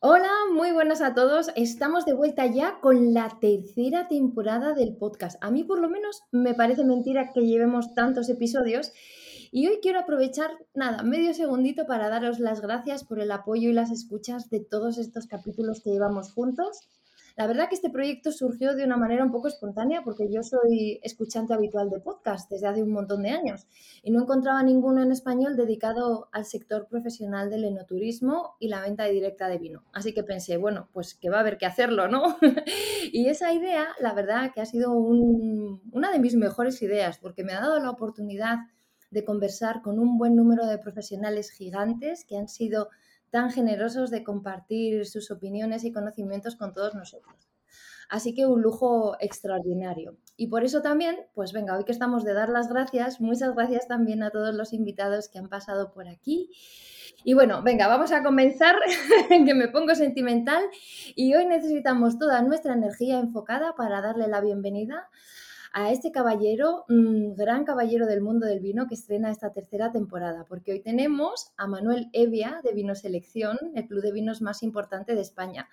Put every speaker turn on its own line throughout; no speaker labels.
Hola, muy buenas a todos. Estamos de vuelta ya con la tercera temporada del podcast. A mí por lo menos me parece mentira que llevemos tantos episodios y hoy quiero aprovechar, nada, medio segundito para daros las gracias por el apoyo y las escuchas de todos estos capítulos que llevamos juntos. La verdad que este proyecto surgió de una manera un poco espontánea porque yo soy escuchante habitual de podcast desde hace un montón de años y no encontraba ninguno en español dedicado al sector profesional del enoturismo y la venta directa de vino. Así que pensé, bueno, pues que va a haber que hacerlo, ¿no? y esa idea, la verdad que ha sido una de mis mejores ideas porque me ha dado la oportunidad de conversar con un buen número de profesionales gigantes que han sido tan generosos de compartir sus opiniones y conocimientos con todos nosotros. Así que un lujo extraordinario. Y por eso también, pues venga, hoy que estamos de dar las gracias, muchas gracias también a todos los invitados que han pasado por aquí. Y bueno, venga, vamos a comenzar, que me pongo sentimental. Y hoy necesitamos toda nuestra energía enfocada para darle la bienvenida a este caballero, un gran caballero del mundo del vino que estrena esta tercera temporada, porque hoy tenemos a Manuel Evia de Vino Selección, el club de vinos más importante de España.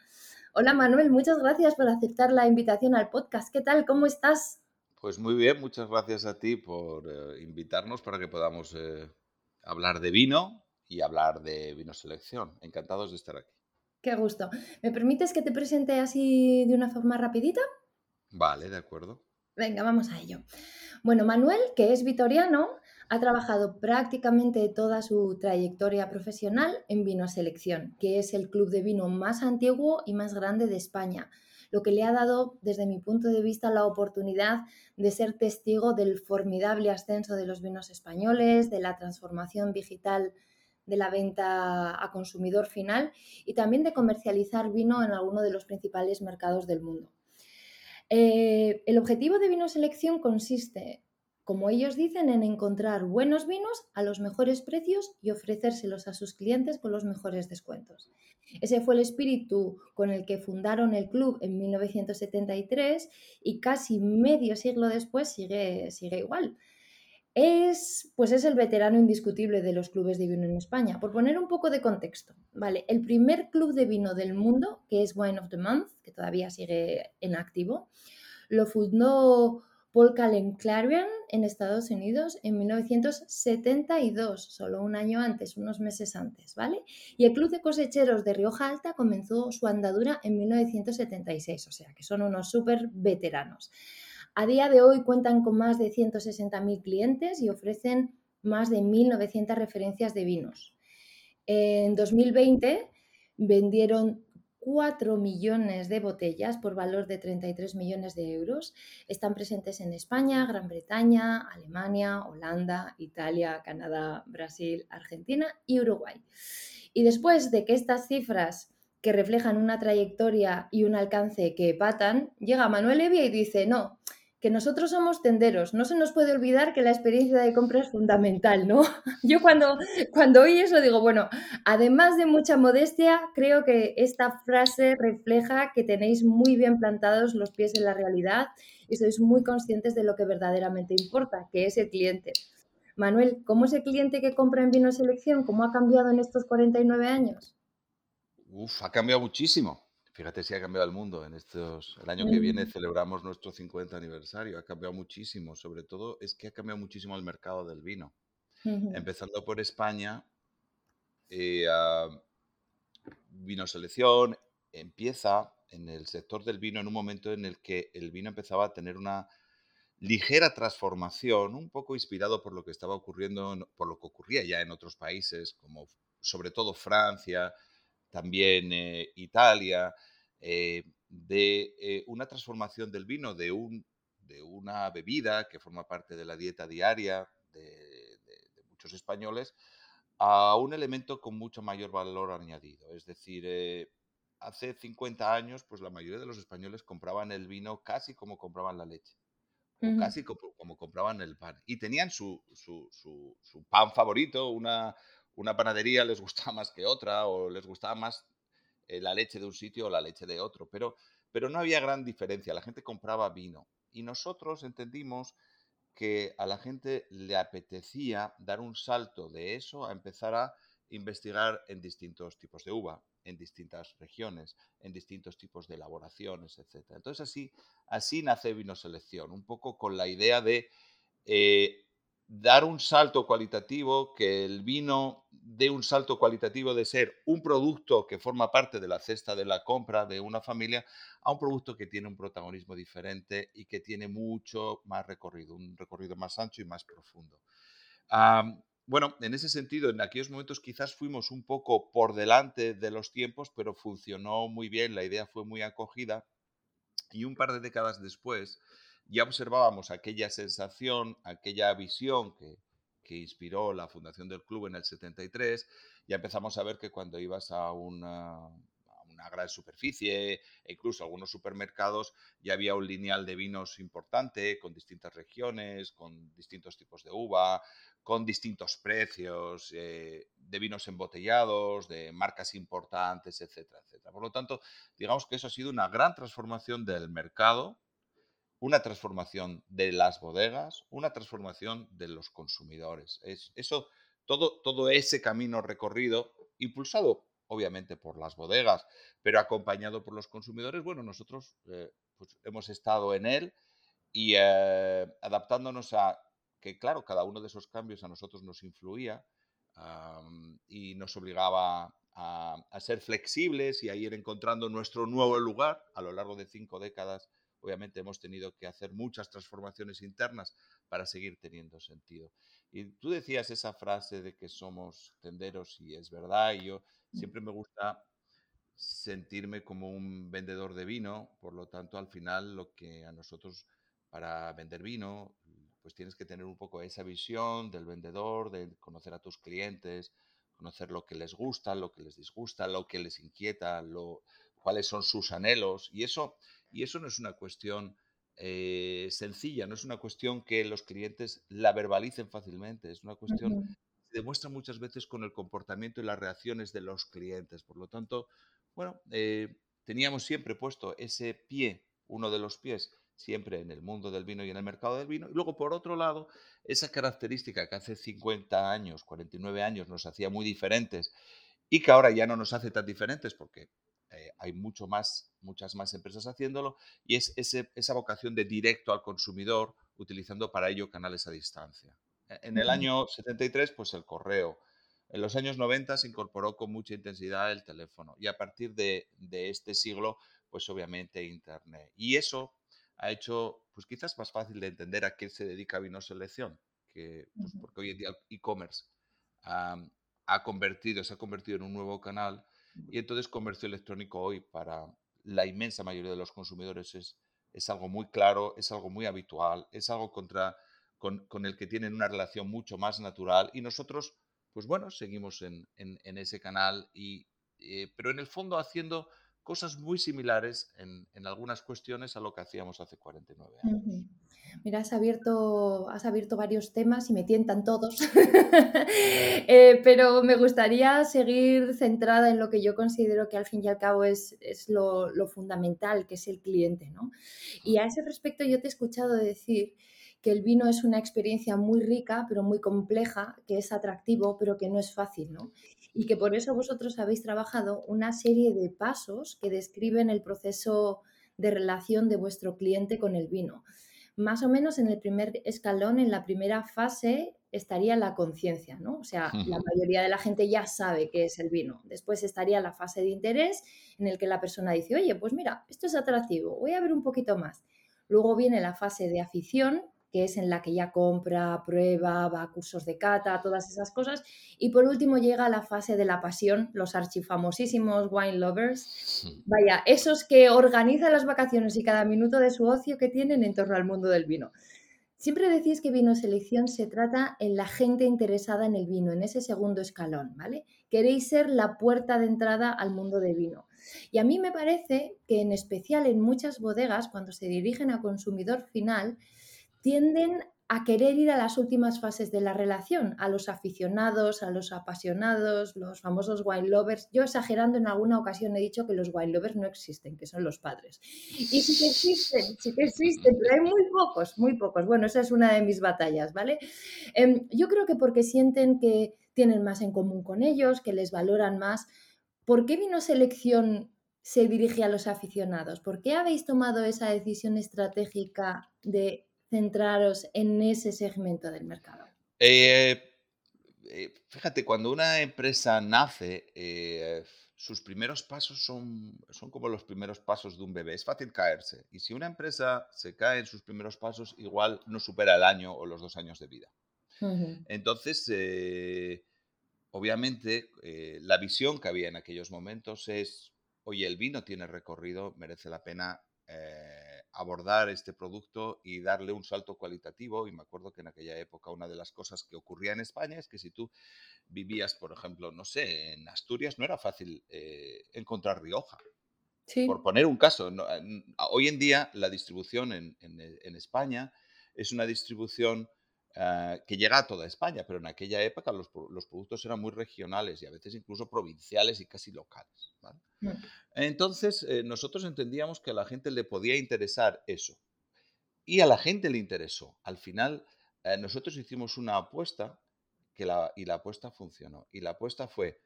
Hola Manuel, muchas gracias por aceptar la invitación al podcast. ¿Qué tal? ¿Cómo estás?
Pues muy bien, muchas gracias a ti por eh, invitarnos para que podamos eh, hablar de vino y hablar de vino selección. Encantados de estar aquí.
Qué gusto. ¿Me permites que te presente así de una forma rapidita?
Vale, de acuerdo.
Venga, vamos a ello. Bueno, Manuel, que es vitoriano, ha trabajado prácticamente toda su trayectoria profesional en Vino Selección, que es el club de vino más antiguo y más grande de España, lo que le ha dado, desde mi punto de vista, la oportunidad de ser testigo del formidable ascenso de los vinos españoles, de la transformación digital de la venta a consumidor final y también de comercializar vino en alguno de los principales mercados del mundo. Eh, el objetivo de Vino Selección consiste, como ellos dicen, en encontrar buenos vinos a los mejores precios y ofrecérselos a sus clientes con los mejores descuentos. Ese fue el espíritu con el que fundaron el club en 1973 y casi medio siglo después sigue, sigue igual es, pues es el veterano indiscutible de los clubes de vino en España. Por poner un poco de contexto, ¿vale? El primer club de vino del mundo, que es Wine of the Month, que todavía sigue en activo, lo fundó Paul Callen Clarion en Estados Unidos en 1972, solo un año antes, unos meses antes, ¿vale? Y el Club de Cosecheros de Rioja Alta comenzó su andadura en 1976, o sea que son unos súper veteranos. A día de hoy cuentan con más de 160.000 clientes y ofrecen más de 1.900 referencias de vinos. En 2020 vendieron 4 millones de botellas por valor de 33 millones de euros. Están presentes en España, Gran Bretaña, Alemania, Holanda, Italia, Canadá, Brasil, Argentina y Uruguay. Y después de que estas cifras que reflejan una trayectoria y un alcance que patan, llega Manuel Evia y dice, no, que nosotros somos tenderos, no se nos puede olvidar que la experiencia de compra es fundamental, ¿no? Yo cuando, cuando oí eso digo, bueno, además de mucha modestia, creo que esta frase refleja que tenéis muy bien plantados los pies en la realidad y sois muy conscientes de lo que verdaderamente importa, que es el cliente. Manuel, ¿cómo es el cliente que compra en Vino Selección? ¿Cómo ha cambiado en estos 49 años?
Uf, ha cambiado muchísimo. Fíjate si ha cambiado el mundo en estos. El año que viene celebramos nuestro 50 aniversario. Ha cambiado muchísimo. Sobre todo es que ha cambiado muchísimo el mercado del vino. Empezando por España, eh, vino selección empieza en el sector del vino en un momento en el que el vino empezaba a tener una ligera transformación, un poco inspirado por lo que estaba ocurriendo, por lo que ocurría ya en otros países, como sobre todo Francia, también eh, Italia, eh, de eh, una transformación del vino de, un, de una bebida que forma parte de la dieta diaria de, muchos españoles a un elemento con mucho mayor valor añadido. Es decir, eh, hace 50 años, pues la mayoría de los españoles compraban el vino casi como compraban la leche, o casi como, compraban el pan. Y tenían su, pan favorito, una, una, panadería les gustaba más que otra, o les gustaba más eh, la leche de un sitio o la leche de otro, pero, pero no había gran diferencia, la gente compraba vino. Y nosotros entendimos que a la gente le apetecía dar un salto de eso a empezar a investigar en distintos tipos de uva, en distintas regiones, en distintos tipos de elaboraciones, etc. Entonces así, así nace Vino Selección, un poco con la idea de eh, dar un salto cualitativo, que el vino dé un salto cualitativo de ser un producto que forma parte de la cesta de la compra de una familia a un producto que tiene un protagonismo diferente y que tiene mucho más recorrido, un recorrido más ancho y más profundo. bueno, en ese sentido, en aquellos momentos quizás fuimos un poco por delante de los tiempos, pero funcionó muy bien, la idea fue muy acogida y un par de décadas después, ya observábamos aquella sensación, aquella visión que, inspiró la fundación del club en el 73, ya empezamos a ver que cuando ibas a una, gran superficie e incluso algunos supermercados, ya había un lineal de vinos importante, con distintas regiones, con distintos tipos de uva, con distintos precios, eh, de vinos embotellados, de marcas importantes, etcétera, etcétera. Por lo tanto, digamos que eso ha sido una gran transformación del mercado una transformación de las bodegas, una transformación de los consumidores. Es, eso, todo, todo ese camino recorrido, impulsado obviamente por las bodegas, pero acompañado por los consumidores, bueno, nosotros eh, pues hemos estado en él y eh, adaptándonos a que, claro, cada uno de esos cambios a nosotros nos influía y nos obligaba a, a, ser flexibles y a ir encontrando nuestro nuevo lugar a lo largo de cinco décadas obviamente hemos tenido que hacer muchas transformaciones internas para seguir teniendo sentido. Y tú decías esa frase de que somos tenderos y es verdad, y yo siempre me gusta sentirme como un vendedor de vino, por lo tanto al final lo que a nosotros para vender vino, pues tienes que tener un poco esa visión del vendedor, de conocer a tus clientes, conocer lo que les gusta, lo que les disgusta, lo que les inquieta, lo, cuáles son sus anhelos y eso y eso no es una cuestión eh, sencilla, no es una cuestión que los clientes la verbalicen fácilmente, es una cuestión que se demuestra muchas veces con el comportamiento y las reacciones de los clientes. Por lo tanto, bueno, eh, teníamos siempre puesto ese pie, uno de los pies, siempre en el mundo del vino y en el mercado del vino. Y luego, por otro lado, esa característica que hace 50 años, 49 años nos hacía muy diferentes y que ahora ya no nos hace tan diferentes porque eh, hay mucho más, muchas más empresas haciéndolo y es esa vocación de directo al consumidor utilizando para ello canales a distancia. E, en el año 73, pues el correo. En los años 90 se incorporó con mucha intensidad el teléfono y a partir de, este siglo, pues obviamente Internet. Y eso ha hecho, pues quizás más fácil de entender a qué se dedica Vino Selección, que, pues, porque hoy en día el e-commerce ha convertido, se ha convertido en un nuevo canal y entonces comercio electrónico hoy para la inmensa mayoría de los consumidores es, es algo muy claro, es algo muy habitual, es algo contra, con, con, el que tienen una relación mucho más natural y nosotros, pues bueno, seguimos en, en, ese canal, y, eh, pero en el fondo haciendo cosas muy similares en, en, algunas cuestiones a lo que hacíamos hace 49 años.
Mira, has abierto, has abierto varios temas y me tientan todos, eh, pero me gustaría seguir centrada en lo que yo considero que al fin y al cabo es, es lo, lo, fundamental, que es el cliente. ¿no? Y a ese respecto yo te he escuchado decir que el vino es una experiencia muy rica, pero muy compleja, que es atractivo, pero que no es fácil, ¿no? Y que por eso vosotros habéis trabajado una serie de pasos que describen el proceso de relación de vuestro cliente con el vino más o menos en el primer escalón, en la primera fase, estaría la conciencia, ¿no? O sea, la mayoría de la gente ya sabe qué es el vino. Después estaría la fase de interés, en el que la persona dice, oye, pues mira, esto es atractivo, voy a ver un poquito más. Luego viene la fase de afición, que es en la que ya compra, prueba, va a cursos de cata, todas esas cosas. Y por último llega la fase de la pasión, los archifamosísimos wine lovers. Vaya, esos que organizan las vacaciones y cada minuto de su ocio que tienen en torno al mundo del vino. Siempre decís que vino selección se trata en la gente interesada en el vino, en ese segundo escalón, ¿vale? Queréis ser la puerta de entrada al mundo de vino. Y a mí me parece que en especial en muchas bodegas, cuando se dirigen a consumidor final, tienden a querer ir a las últimas fases de la relación, a los aficionados, a los apasionados, los famosos wine lovers. Yo exagerando en alguna ocasión he dicho que los wine lovers no existen, que son los padres. Y sí que existen, sí que existen, pero hay muy pocos, muy pocos. Bueno, esa es una de mis batallas, ¿vale? Em, yo creo que porque sienten que tienen más en común con ellos, que les valoran más. ¿Por qué vino selección se dirige a los aficionados? ¿Por qué habéis tomado esa decisión estratégica de centraros en ese segmento del mercado?
Eh, eh, fíjate, cuando una empresa nace, eh, sus primeros pasos son, son como los primeros pasos de un bebé. Es fácil caerse. Y si una empresa se cae en sus primeros pasos, igual no supera el año o los dos años de vida. Entonces, obviamente, la visión que había en aquellos momentos es, oye, el vino tiene recorrido, merece la pena abordar este producto y darle un salto cualitativo. Y me acuerdo que en aquella época una de las cosas que ocurría en España es que si tú vivías, por ejemplo, no sé, en Asturias, no era fácil eh, encontrar Rioja. Por poner un caso, hoy en día la distribución en, en España es una distribución Ah, que llega a toda España, pero en aquella época los, productos eran muy regionales y a veces incluso provinciales y casi locales. Mm. Entonces, eh, nosotros entendíamos que a la gente le podía interesar eso. Y a la gente le interesó. Al final, eh, nosotros hicimos una apuesta que la, y la apuesta funcionó. Y la apuesta fue,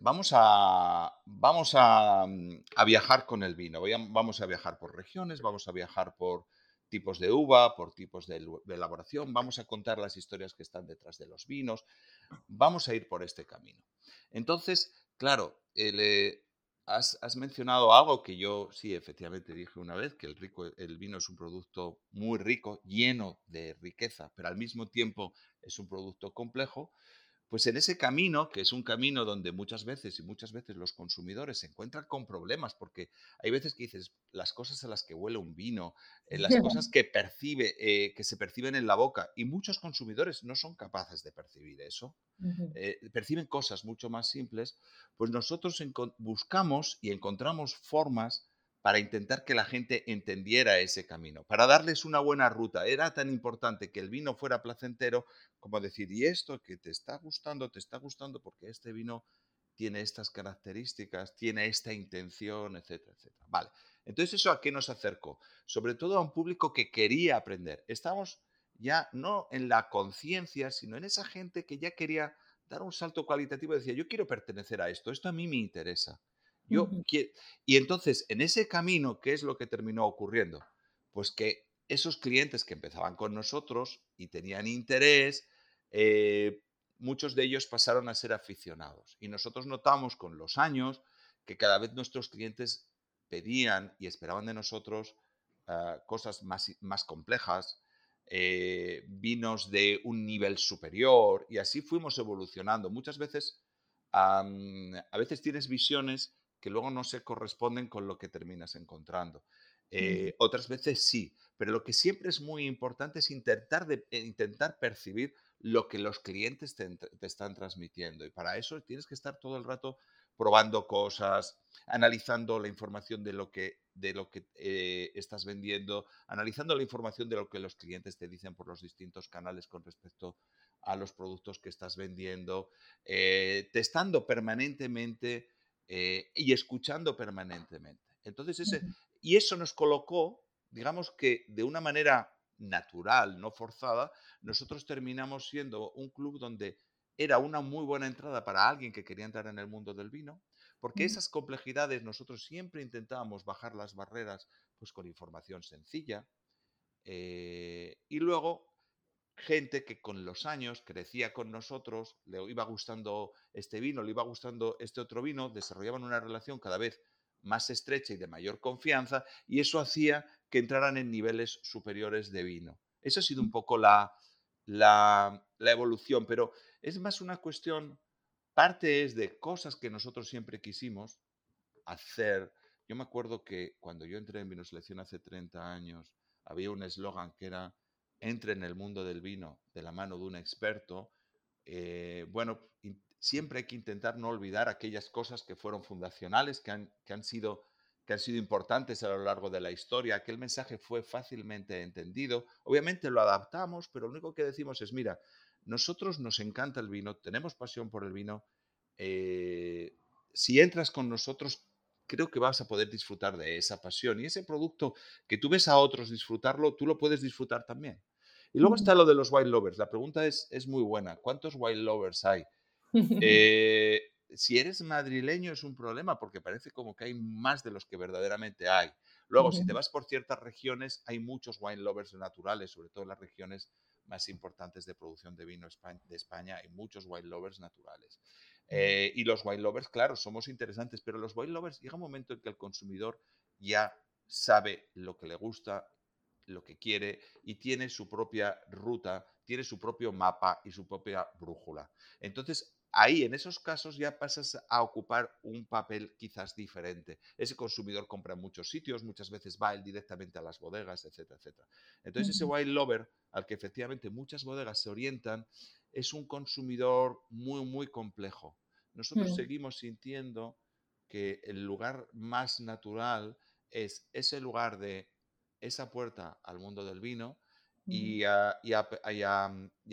vamos a, vamos a, mm, a viajar con el vino, vamos a viajar por regiones, vamos a viajar por tipos de uva, por tipos de, elaboración, vamos a contar las historias que están detrás de los vinos, vamos a ir por este camino. Entonces, claro, eh, has, mencionado algo que yo sí, efectivamente dije una vez, que el, rico, el vino es un producto muy rico, lleno de riqueza, pero al mismo tiempo es un producto complejo. Pues en ese camino, que es un camino donde muchas veces y muchas veces los consumidores se encuentran con problemas, porque hay veces que dices las cosas a las que huele un vino, eh, las cosas que percibe, eh, que se perciben en la boca, y muchos consumidores no son capaces de percibir eso, eh, perciben cosas mucho más simples, pues nosotros buscamos y encontramos formas para intentar que la gente entendiera ese camino, para darles una buena ruta. Era tan importante que el vino fuera placentero como decir, y esto que te está gustando, te está gustando porque este vino tiene estas características, tiene esta intención, etcétera, etcétera. Vale, entonces eso a qué nos acercó? Sobre todo a un público que quería aprender. Estamos ya no en la conciencia, sino en esa gente que ya quería dar un salto cualitativo y decía, yo quiero pertenecer a esto, esto a mí me interesa. Yo Y entonces, en ese camino, ¿qué es lo que terminó ocurriendo? Pues que esos clientes que empezaban con nosotros y tenían interés, eh, muchos de ellos pasaron a ser aficionados. Y nosotros notamos con los años que cada vez nuestros clientes pedían y esperaban de nosotros ah, cosas más, más complejas, eh, vinos de un nivel superior, y así fuimos evolucionando. Muchas veces, a veces tienes visiones que luego no se corresponden con lo que terminas encontrando. Eh, otras veces sí, pero lo que siempre es muy importante es intentar, de, eh, intentar percibir lo que los clientes te, están transmitiendo. Y para eso tienes que estar todo el rato probando cosas, analizando la información de lo que, de lo que eh, estás vendiendo, analizando la información de lo que los clientes te dicen por los distintos canales con respecto a los productos que estás vendiendo, testando permanentemente eh, y escuchando permanentemente. Entonces, ese, y eso nos colocó, digamos que de una manera natural, no forzada, nosotros terminamos siendo un club donde era una muy buena entrada para alguien que quería entrar en el mundo del vino, porque esas complejidades nosotros siempre intentábamos bajar las barreras pues con información sencilla. Eh, y luego gente que con los años crecía con nosotros, le iba gustando este vino, le iba gustando este otro vino, desarrollaban una relación cada vez más estrecha y de mayor confianza, y eso hacía que entraran en niveles superiores de vino. Esa ha sido un poco la, la, evolución, pero es más una cuestión, parte es de cosas que nosotros siempre quisimos hacer. Yo me acuerdo que cuando yo entré en Vino Selección hace 30 años, había un eslogan que era entre en el mundo del vino de la mano de un experto, eh, bueno, siempre hay que intentar no olvidar aquellas cosas que fueron fundacionales, que han, que han, sido, que han sido importantes a lo largo de la historia. Aquel mensaje fue fácilmente entendido. Obviamente lo adaptamos, pero lo único que decimos es, mira, nosotros nos encanta el vino, tenemos pasión por el vino. Eh, si entras con nosotros, creo que vas a poder disfrutar de esa pasión. Y ese producto que tú ves a otros disfrutarlo, tú lo puedes disfrutar también. Y luego está lo de los wild lovers. La pregunta es, es muy buena. ¿Cuántos wild lovers hay? Eh, si eres madrileño es un problema porque parece como que hay más de los que verdaderamente hay. Luego, si te vas por ciertas regiones, hay muchos wine lovers naturales, sobre todo en las regiones más importantes de producción de vino de España, hay muchos wine lovers naturales. Eh, y los wine lovers, claro, somos interesantes, pero los wine lovers llega un momento en que el consumidor ya sabe lo que le gusta, lo que quiere y tiene su propia ruta, tiene su propio mapa y su propia brújula. Entonces, ahí en esos casos ya pasas a ocupar un papel quizás diferente. Ese consumidor compra en muchos sitios, muchas veces va él directamente a las bodegas, etcétera, etcétera. Entonces, ese wine lover al que efectivamente muchas bodegas se orientan es un consumidor muy, muy complejo. Nosotros mm. seguimos sintiendo que el lugar más natural es ese lugar de esa puerta al mundo del vino y a,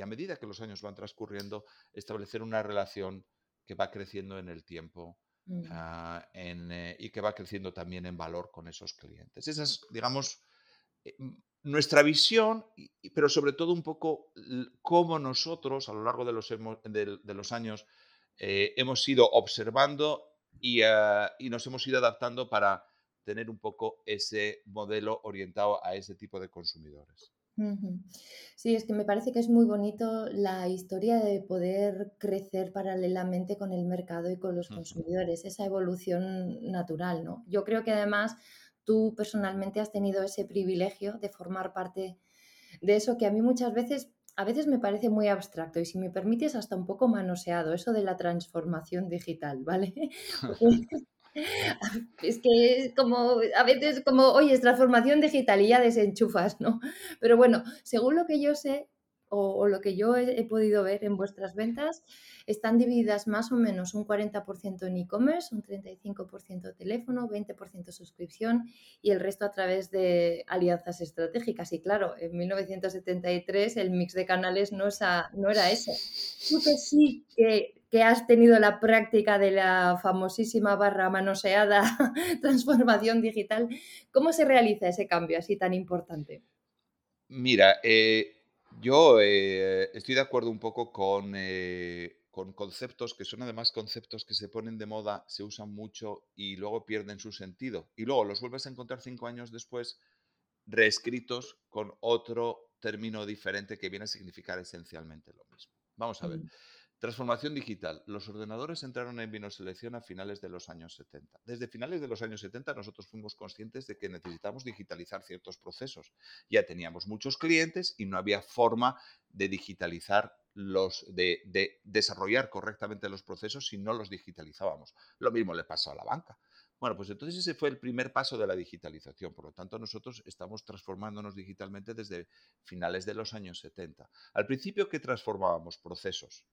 medida que los años van transcurriendo, establecer una relación que va creciendo en el tiempo mm. ah, eh, y que va creciendo también en valor con esos clientes. Esa es, digamos, eh, nuestra visión, pero sobre todo un poco cómo nosotros a lo largo de los, de, los años eh, hemos ido observando y, ah, y nos hemos ido adaptando para tener un poco ese modelo orientado a ese tipo de consumidores.
Sí, es que me parece que es muy bonito la historia de poder crecer paralelamente con el mercado y con los consumidores, esa evolución natural, ¿no? Yo creo que además tú personalmente has tenido ese privilegio de formar parte de eso que a mí muchas veces, a veces me parece muy abstracto y si me permites hasta un poco manoseado, eso de la transformación digital, ¿vale? Es que como a veces como, oye, es transformación digital y ya desenchufas, ¿no? Pero bueno, según lo que yo sé o, lo que yo he, podido ver en vuestras ventas, están divididas más o menos un 40% en e-commerce, un 35% teléfono, 20% suscripción y el resto a través de alianzas estratégicas. Y claro, en 1973 el mix de canales no, no era ese. Tú que sí que que has tenido la práctica de la famosísima barra manoseada transformación digital. ¿Cómo se realiza ese cambio así tan importante?
Mira, eh, yo eh, estoy de acuerdo un poco con, eh, con conceptos que son además conceptos que se ponen de moda, se usan mucho y luego pierden su sentido. Y luego los vuelves a encontrar cinco años después reescritos con otro término diferente que viene a significar esencialmente lo mismo. Vamos a ver. Mm. Transformación digital. Los ordenadores entraron en Vinoselección a finales de los años 70. Desde finales de los años 70 nosotros fuimos conscientes de que necesitamos digitalizar ciertos procesos. Ya teníamos muchos clientes y no había forma de digitalizar los, de, de desarrollar correctamente los procesos si no los digitalizábamos. Lo mismo le pasó a la banca. Bueno, pues entonces ese fue el primer paso de la digitalización. Por lo tanto, nosotros estamos transformándonos digitalmente desde finales de los años 70. Al principio, ¿qué transformábamos? Procesos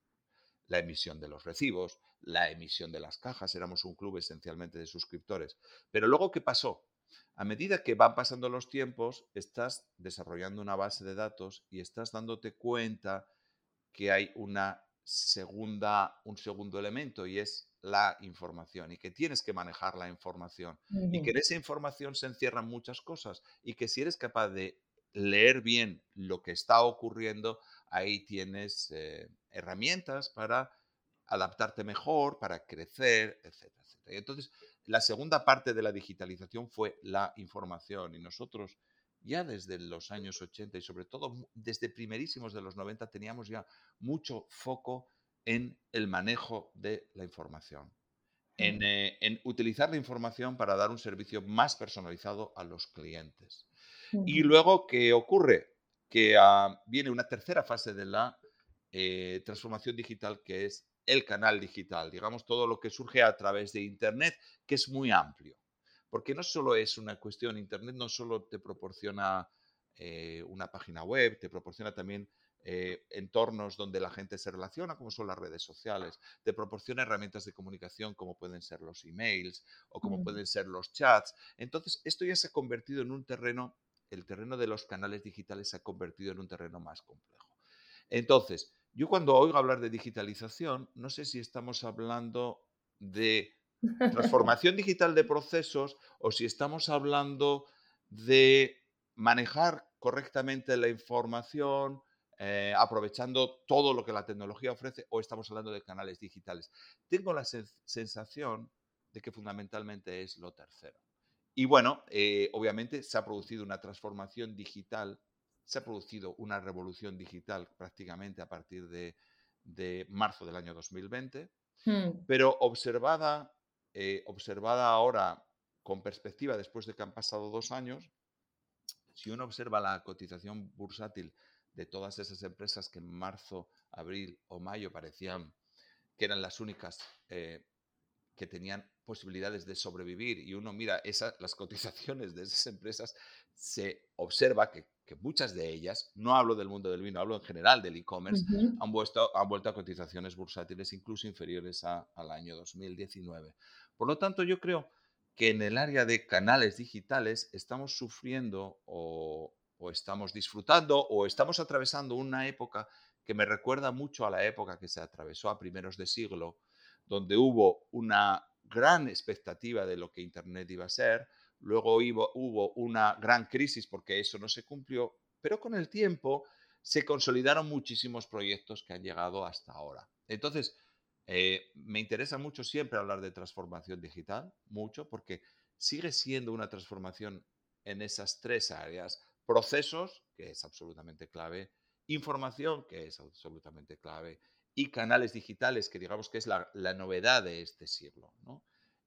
la emisión de los recibos, la emisión de las cajas, éramos un club esencialmente de suscriptores. Pero luego, ¿qué pasó? A medida que van pasando los tiempos, estás desarrollando una base de datos y estás dándote cuenta que hay una segunda, un segundo elemento y es la información y que tienes que manejar la información y que en esa información se encierran muchas cosas y que si eres capaz de leer bien lo que está ocurriendo, ahí tienes eh, herramientas para adaptarte mejor, para crecer, etcétera, etcétera. Y entonces, la segunda parte de la digitalización fue la información y nosotros ya desde los años 80 y sobre todo desde primerísimos de los 90 teníamos ya mucho foco en el manejo de la información, en, eh, en utilizar la información para dar un servicio más personalizado a los clientes. Y luego, ¿qué ocurre? Que ah, viene una tercera fase de la eh, transformación digital que es el canal digital, digamos todo lo que surge a través de Internet, que es muy amplio, porque no solo es una cuestión, Internet no solo te proporciona eh, una página web, te proporciona también eh, entornos donde la gente se relaciona, como son las redes sociales, te proporciona herramientas de comunicación como pueden ser los emails o como pueden ser los chats. Entonces, esto ya se ha convertido en un terreno, el terreno de los canales digitales se ha convertido en un terreno más complejo. Entonces, yo cuando oigo hablar de digitalización, no sé si estamos hablando de transformación digital de procesos o si estamos hablando de manejar correctamente la información, eh, aprovechando todo lo que la tecnología ofrece, o estamos hablando de canales digitales. Tengo la sensación de que fundamentalmente es lo tercero. Y bueno, eh, obviamente se ha producido una transformación digital, se ha producido una revolución digital prácticamente a partir de, marzo del año 2020, hmm. pero observada, eh, observada ahora con perspectiva después de que han pasado dos años, si uno observa la cotización bursátil de todas esas empresas que en marzo, abril o mayo parecían que eran las únicas eh, que tenían posibilidades de sobrevivir y uno mira esas, las cotizaciones de esas empresas, se observa que, muchas de ellas, no hablo del mundo del vino, hablo en general del e-commerce, han, vuelto, han vuelto a cotizaciones bursátiles incluso inferiores al año 2019. Por lo tanto, yo creo que en el área de canales digitales estamos sufriendo o, o estamos disfrutando o estamos atravesando una época que me recuerda mucho a la época que se atravesó a primeros de siglo, donde hubo una gran expectativa de lo que Internet iba a ser, luego hubo, una gran crisis porque eso no se cumplió, pero con el tiempo se consolidaron muchísimos proyectos que han llegado hasta ahora. Entonces, eh, me interesa mucho siempre hablar de transformación digital, mucho, porque sigue siendo una transformación en esas tres áreas procesos, que es absolutamente clave, información, que es absolutamente clave, y canales digitales, que digamos que es la, novedad de este siglo.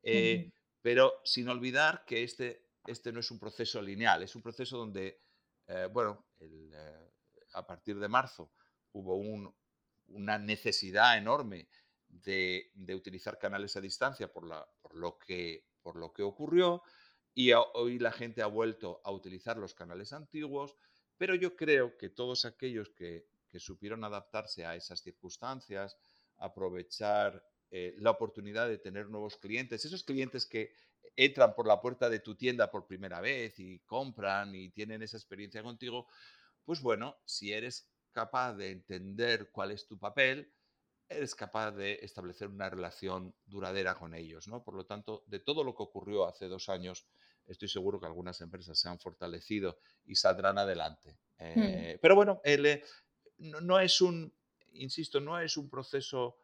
Eh, pero sin olvidar que este, este no es un proceso lineal, es un proceso donde, eh, bueno, eh, a partir de marzo hubo una necesidad enorme de, utilizar canales a distancia por, por, lo, que, por lo que ocurrió. Y hoy la gente ha vuelto a utilizar los canales antiguos, pero yo creo que todos aquellos que, supieron adaptarse a esas circunstancias, aprovechar eh, la oportunidad de tener nuevos clientes, esos clientes que entran por la puerta de tu tienda por primera vez y compran y tienen esa experiencia contigo, pues bueno, si eres capaz de entender cuál es tu papel, eres capaz de establecer una relación duradera con ellos, ¿no? Por lo tanto, de todo lo que ocurrió hace dos años, estoy seguro que algunas empresas se han fortalecido y saldrán adelante. Hmm. Eh, pero bueno, eh, no, es un, insisto, no es un proceso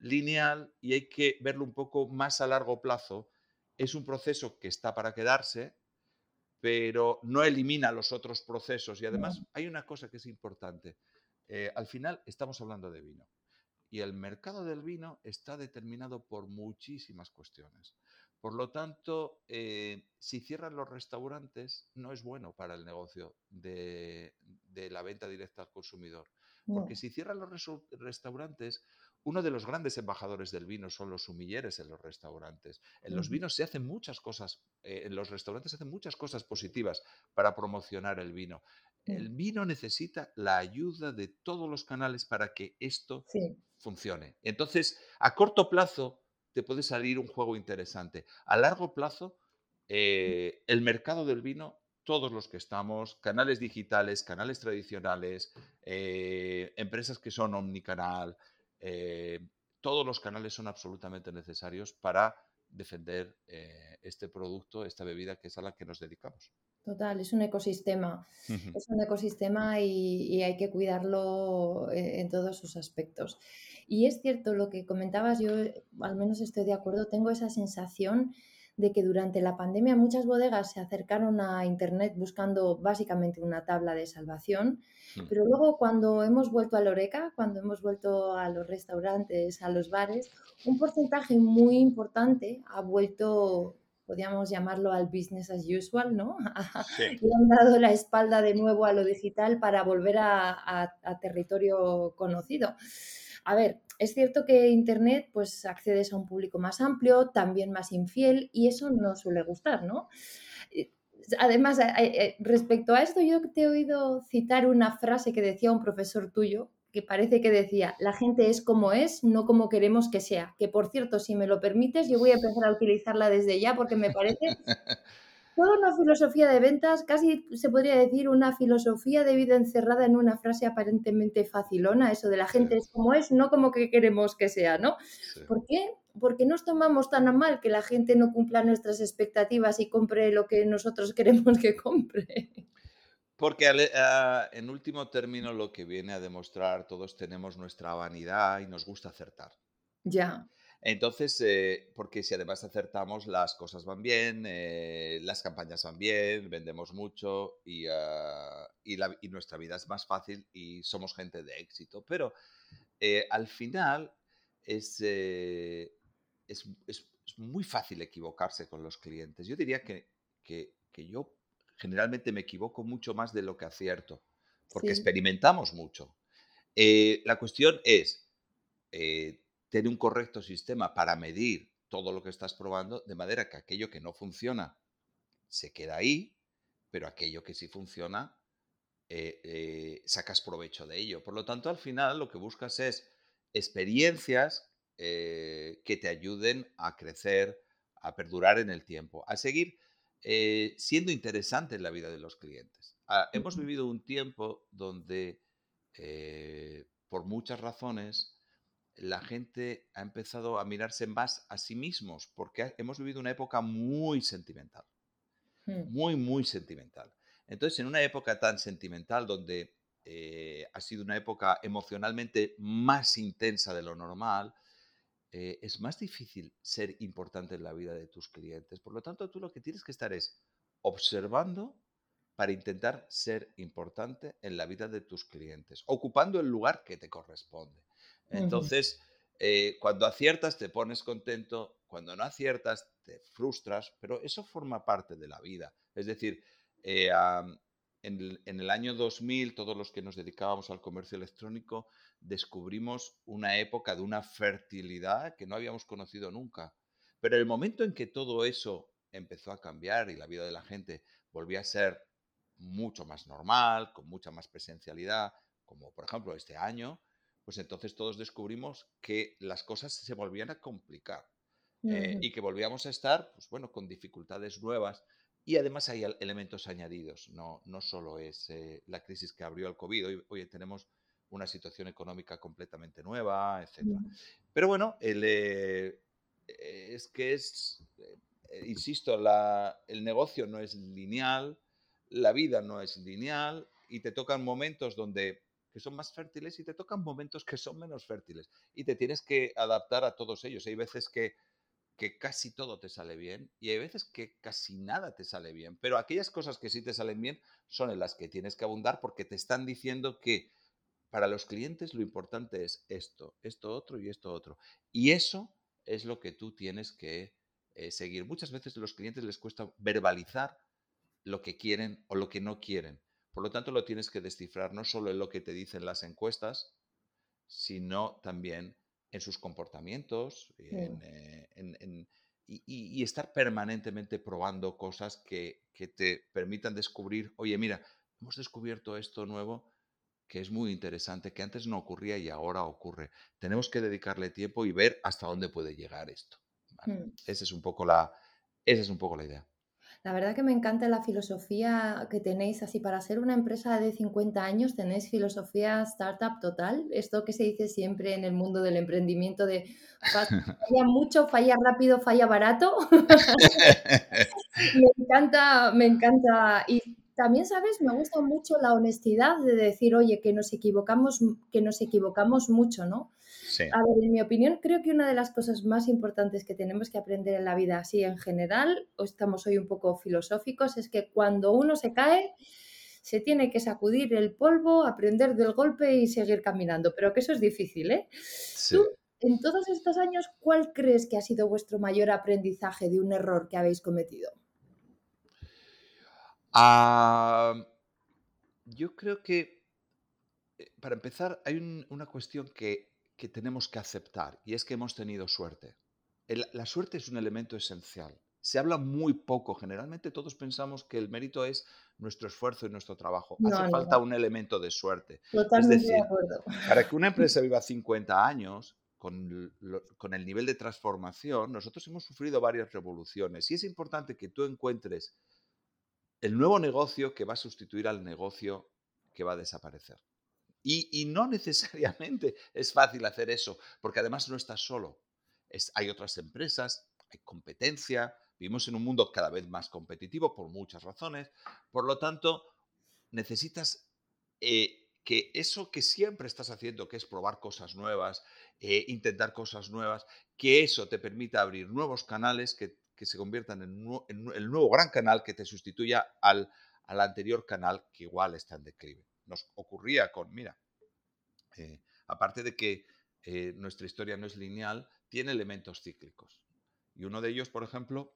lineal y hay que verlo un poco más a largo plazo. Es un proceso que está para quedarse, pero no elimina los otros procesos. Y además hay una cosa que es importante. Eh, al final estamos hablando de vino. Y el mercado del vino está determinado por muchísimas cuestiones. Por lo tanto, eh, si cierran los restaurantes, no es bueno para el negocio de, la venta directa al consumidor. Porque si cierran los restaurantes, uno de los grandes embajadores del vino son los sumilleres en los restaurantes. En los vinos se hacen muchas cosas, eh, en los restaurantes se hacen muchas cosas positivas para promocionar el vino. El vino necesita la ayuda de todos los canales para que esto funcione. Entonces, a corto plazo te puede salir un juego interesante. A largo plazo, eh, el mercado del vino, todos los que estamos, canales digitales, canales tradicionales, eh, empresas que son omnicanal, eh, todos los canales son absolutamente necesarios para defender este producto, esta bebida que es a la que nos dedicamos.
Total, es un ecosistema. Es un ecosistema y, hay que cuidarlo eh, en todos sus aspectos. Y es cierto lo que comentabas, yo al menos estoy de acuerdo, tengo esa sensación de que durante la pandemia muchas bodegas se acercaron a Internet buscando básicamente una tabla de salvación, mm. pero luego cuando hemos vuelto a Loreca, cuando hemos vuelto a los restaurantes, a los bares, un porcentaje muy importante ha vuelto podríamos llamarlo al business as usual, ¿no? y han dado la espalda de nuevo a lo digital para volver a, territorio conocido. A ver, es cierto que Internet, pues accedes a un público más amplio, también más infiel, y eso no suele gustar, ¿no? Además, eh, respecto a esto, yo te he oído citar una frase que decía un profesor tuyo, que parece que decía, la gente es como es, no como queremos que sea. Que por cierto, si me lo permites, yo voy a empezar a utilizarla desde ya porque me parece toda una filosofía de ventas, casi se podría decir una filosofía de vida encerrada en una frase aparentemente facilona, eso de la gente es como es, no como que queremos que sea, ¿no? ¿Por qué? Porque nos tomamos tan a mal que la gente no cumpla nuestras expectativas y compre lo que nosotros queremos que compre.
Porque ah, en último término lo que viene a demostrar, todos tenemos nuestra vanidad y nos gusta acertar.
Ya.
Entonces, eh, porque si además acertamos, las cosas van bien, eh, las campañas van bien, vendemos mucho ah, y, nuestra vida es más fácil y somos gente de éxito. Pero eh, al final es, es, muy fácil equivocarse con los clientes. Yo diría que, que, yo generalmente me equivoco mucho más de lo que acierto, porque experimentamos mucho. la cuestión es tener un correcto sistema para medir todo lo que estás probando, de manera que aquello que no funciona se queda ahí, pero aquello que sí funciona, eh, eh, sacas provecho de ello. Por lo tanto, al final lo que buscas es experiencias eh, que te ayuden a crecer, a perdurar en el tiempo, a seguir siendo interesante en la vida de los clientes. Ah, hemos vivido un tiempo donde, por muchas razones, la gente ha empezado a mirarse más a sí mismos, porque hemos vivido una época muy sentimental, hmm. muy, muy sentimental. Entonces, en una época tan sentimental donde eh, ha sido una época emocionalmente más intensa de lo normal, eh, es más difícil ser importante en la vida de tus clientes. Por lo tanto, tú lo que tienes que estar es observando para intentar ser importante en la vida de tus clientes, ocupando el lugar que te corresponde. Entonces, eh, cuando aciertas te pones contento, cuando no aciertas te frustras, pero eso forma parte de la vida. Es decir, eh, en, el, año 2000, todos los que nos dedicábamos al comercio electrónico, descubrimos una época de una fertilidad que no habíamos conocido nunca. Pero el momento en que todo eso empezó a cambiar y la vida de la gente volvió a ser mucho más normal, con mucha más presencialidad, como por ejemplo este año, pues entonces todos descubrimos que las cosas se volvían a complicar eh, y que volvíamos a estar, pues bueno, con dificultades nuevas y además hay elementos añadidos, no, no solo es eh, la crisis que abrió el COVID, hoy, tenemos una situación económica completamente nueva, etc. Pero bueno, eh, es que es, insisto, el negocio no es lineal, la vida no es lineal y te tocan momentos donde que son más fértiles y te tocan momentos que son menos fértiles. Y te tienes que adaptar a todos ellos. Hay veces que, que casi todo te sale bien y hay veces que casi nada te sale bien. Pero aquellas cosas que sí te salen bien son en las que tienes que abundar porque te están diciendo que para los clientes lo importante es esto, esto otro y esto otro. Y eso es lo que tú tienes que eh, seguir. Muchas veces a los clientes les cuesta verbalizar lo que quieren o lo que no quieren. Por lo tanto, lo tienes que descifrar no solo en lo que te dicen las encuestas, sino también en sus comportamientos eh, y, estar permanentemente probando cosas que, te permitan descubrir, oye, mira, hemos descubierto esto nuevo que es muy interesante, que antes no ocurría y ahora ocurre. Tenemos que dedicarle tiempo y ver hasta dónde puede llegar esto. Mm. Esa, es un poco la, esa es un poco la idea.
La verdad que me encanta la filosofía que tenéis así para ser una empresa de 50 años, tenéis filosofía startup total, esto que se dice siempre en el mundo del emprendimiento de falla mucho, falla rápido, falla barato. me encanta, me encanta y también sabes, me gusta mucho la honestidad de decir, oye, que nos equivocamos, que nos equivocamos mucho, ¿no? A ver, en mi opinión, creo que una de las cosas más importantes que tenemos que aprender en la vida, así en general, o estamos hoy un poco filosóficos, es que cuando uno se cae, se tiene que sacudir el polvo, aprender del golpe y seguir caminando. Pero que eso es difícil, ¿eh? Tú, en todos estos años, ¿cuál crees que ha sido vuestro mayor aprendizaje de un error que habéis cometido?
Ah, yo creo que, eh, para empezar, hay una cuestión que que tenemos que aceptar y es que hemos tenido suerte. la suerte es un elemento esencial. se habla muy poco. Generalmente todos pensamos que el mérito es nuestro esfuerzo y nuestro trabajo. Hace falta un elemento de suerte. es decir, para que una empresa viva 50 años, con, con, el nivel de transformación, nosotros hemos sufrido varias revoluciones y es importante que tú encuentres el nuevo negocio que va a sustituir al negocio que va a desaparecer. Y, no necesariamente es fácil hacer eso, porque además no estás solo. hay otras empresas, hay competencia, vivimos en un mundo cada vez más competitivo por muchas razones, por lo tanto, necesitas eh, que eso que siempre estás haciendo, que es probar cosas nuevas, eh, intentar cosas nuevas, que eso te permita abrir nuevos canales que, se conviertan en, el nuevo gran canal que te sustituya al, al anterior canal que igual está en declive nos ocurría con, mira, eh, aparte de que eh, nuestra historia no es lineal, tiene elementos cíclicos. Y uno de ellos, por ejemplo,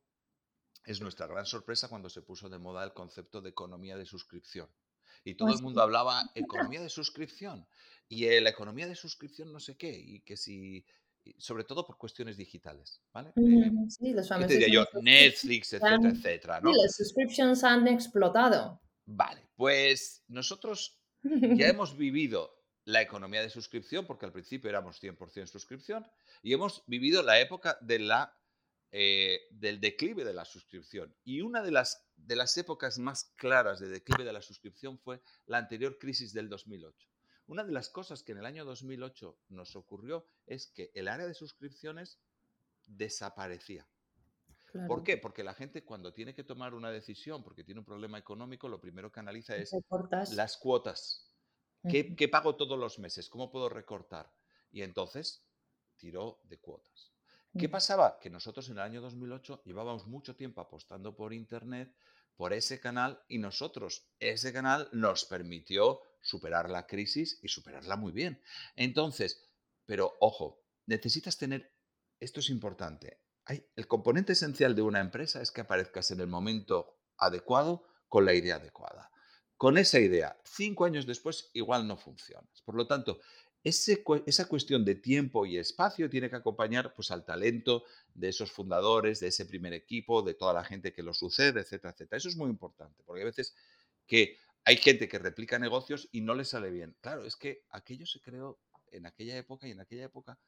es nuestra gran sorpresa cuando se puso de moda el concepto de economía de suscripción. Y todo pues el mundo hablaba economía de suscripción y la economía de suscripción no sé qué, y que si, sobre todo por cuestiones digitales, ¿vale?
Eh, sí, los
¿qué te diría yo? Netflix, etcétera, etcétera, ¿no?
Sí, las subscriptions han explotado.
Vale, pues nosotros ya hemos vivido la economía de suscripción, porque al principio éramos 100% suscripción, y hemos vivido la época de la, eh, del declive de la suscripción. Y una de las, de las épocas más claras de declive de la suscripción fue la anterior crisis del 2008. Una de las cosas que en el año 2008 nos ocurrió es que el área de suscripciones desaparecía. ¿Por qué? Porque la gente cuando tiene que tomar una decisión, porque tiene un problema económico, lo primero que analiza es las cuotas. ¿Qué, pago todos los meses? ¿Cómo puedo recortar? Y entonces tiró de cuotas. ¿Qué pasaba? Que nosotros en el año 2008 llevábamos mucho tiempo apostando por Internet, por ese canal, y nosotros, ese canal nos permitió superar la crisis y superarla muy bien. Entonces, pero ojo, necesitas tener, esto es importante, el componente esencial de una empresa es que aparezcas en el momento adecuado con la idea adecuada. Con esa idea, cinco años después, igual no funcionas. Por lo tanto, esa cuestión de tiempo y espacio tiene que acompañar pues, al talento de esos fundadores, de ese primer equipo, de toda la gente que lo sucede, etcétera, etcétera. Eso es muy importante, porque hay veces que hay gente que replica negocios y no le sale bien. Claro, es que aquello se creó en aquella época y en aquella época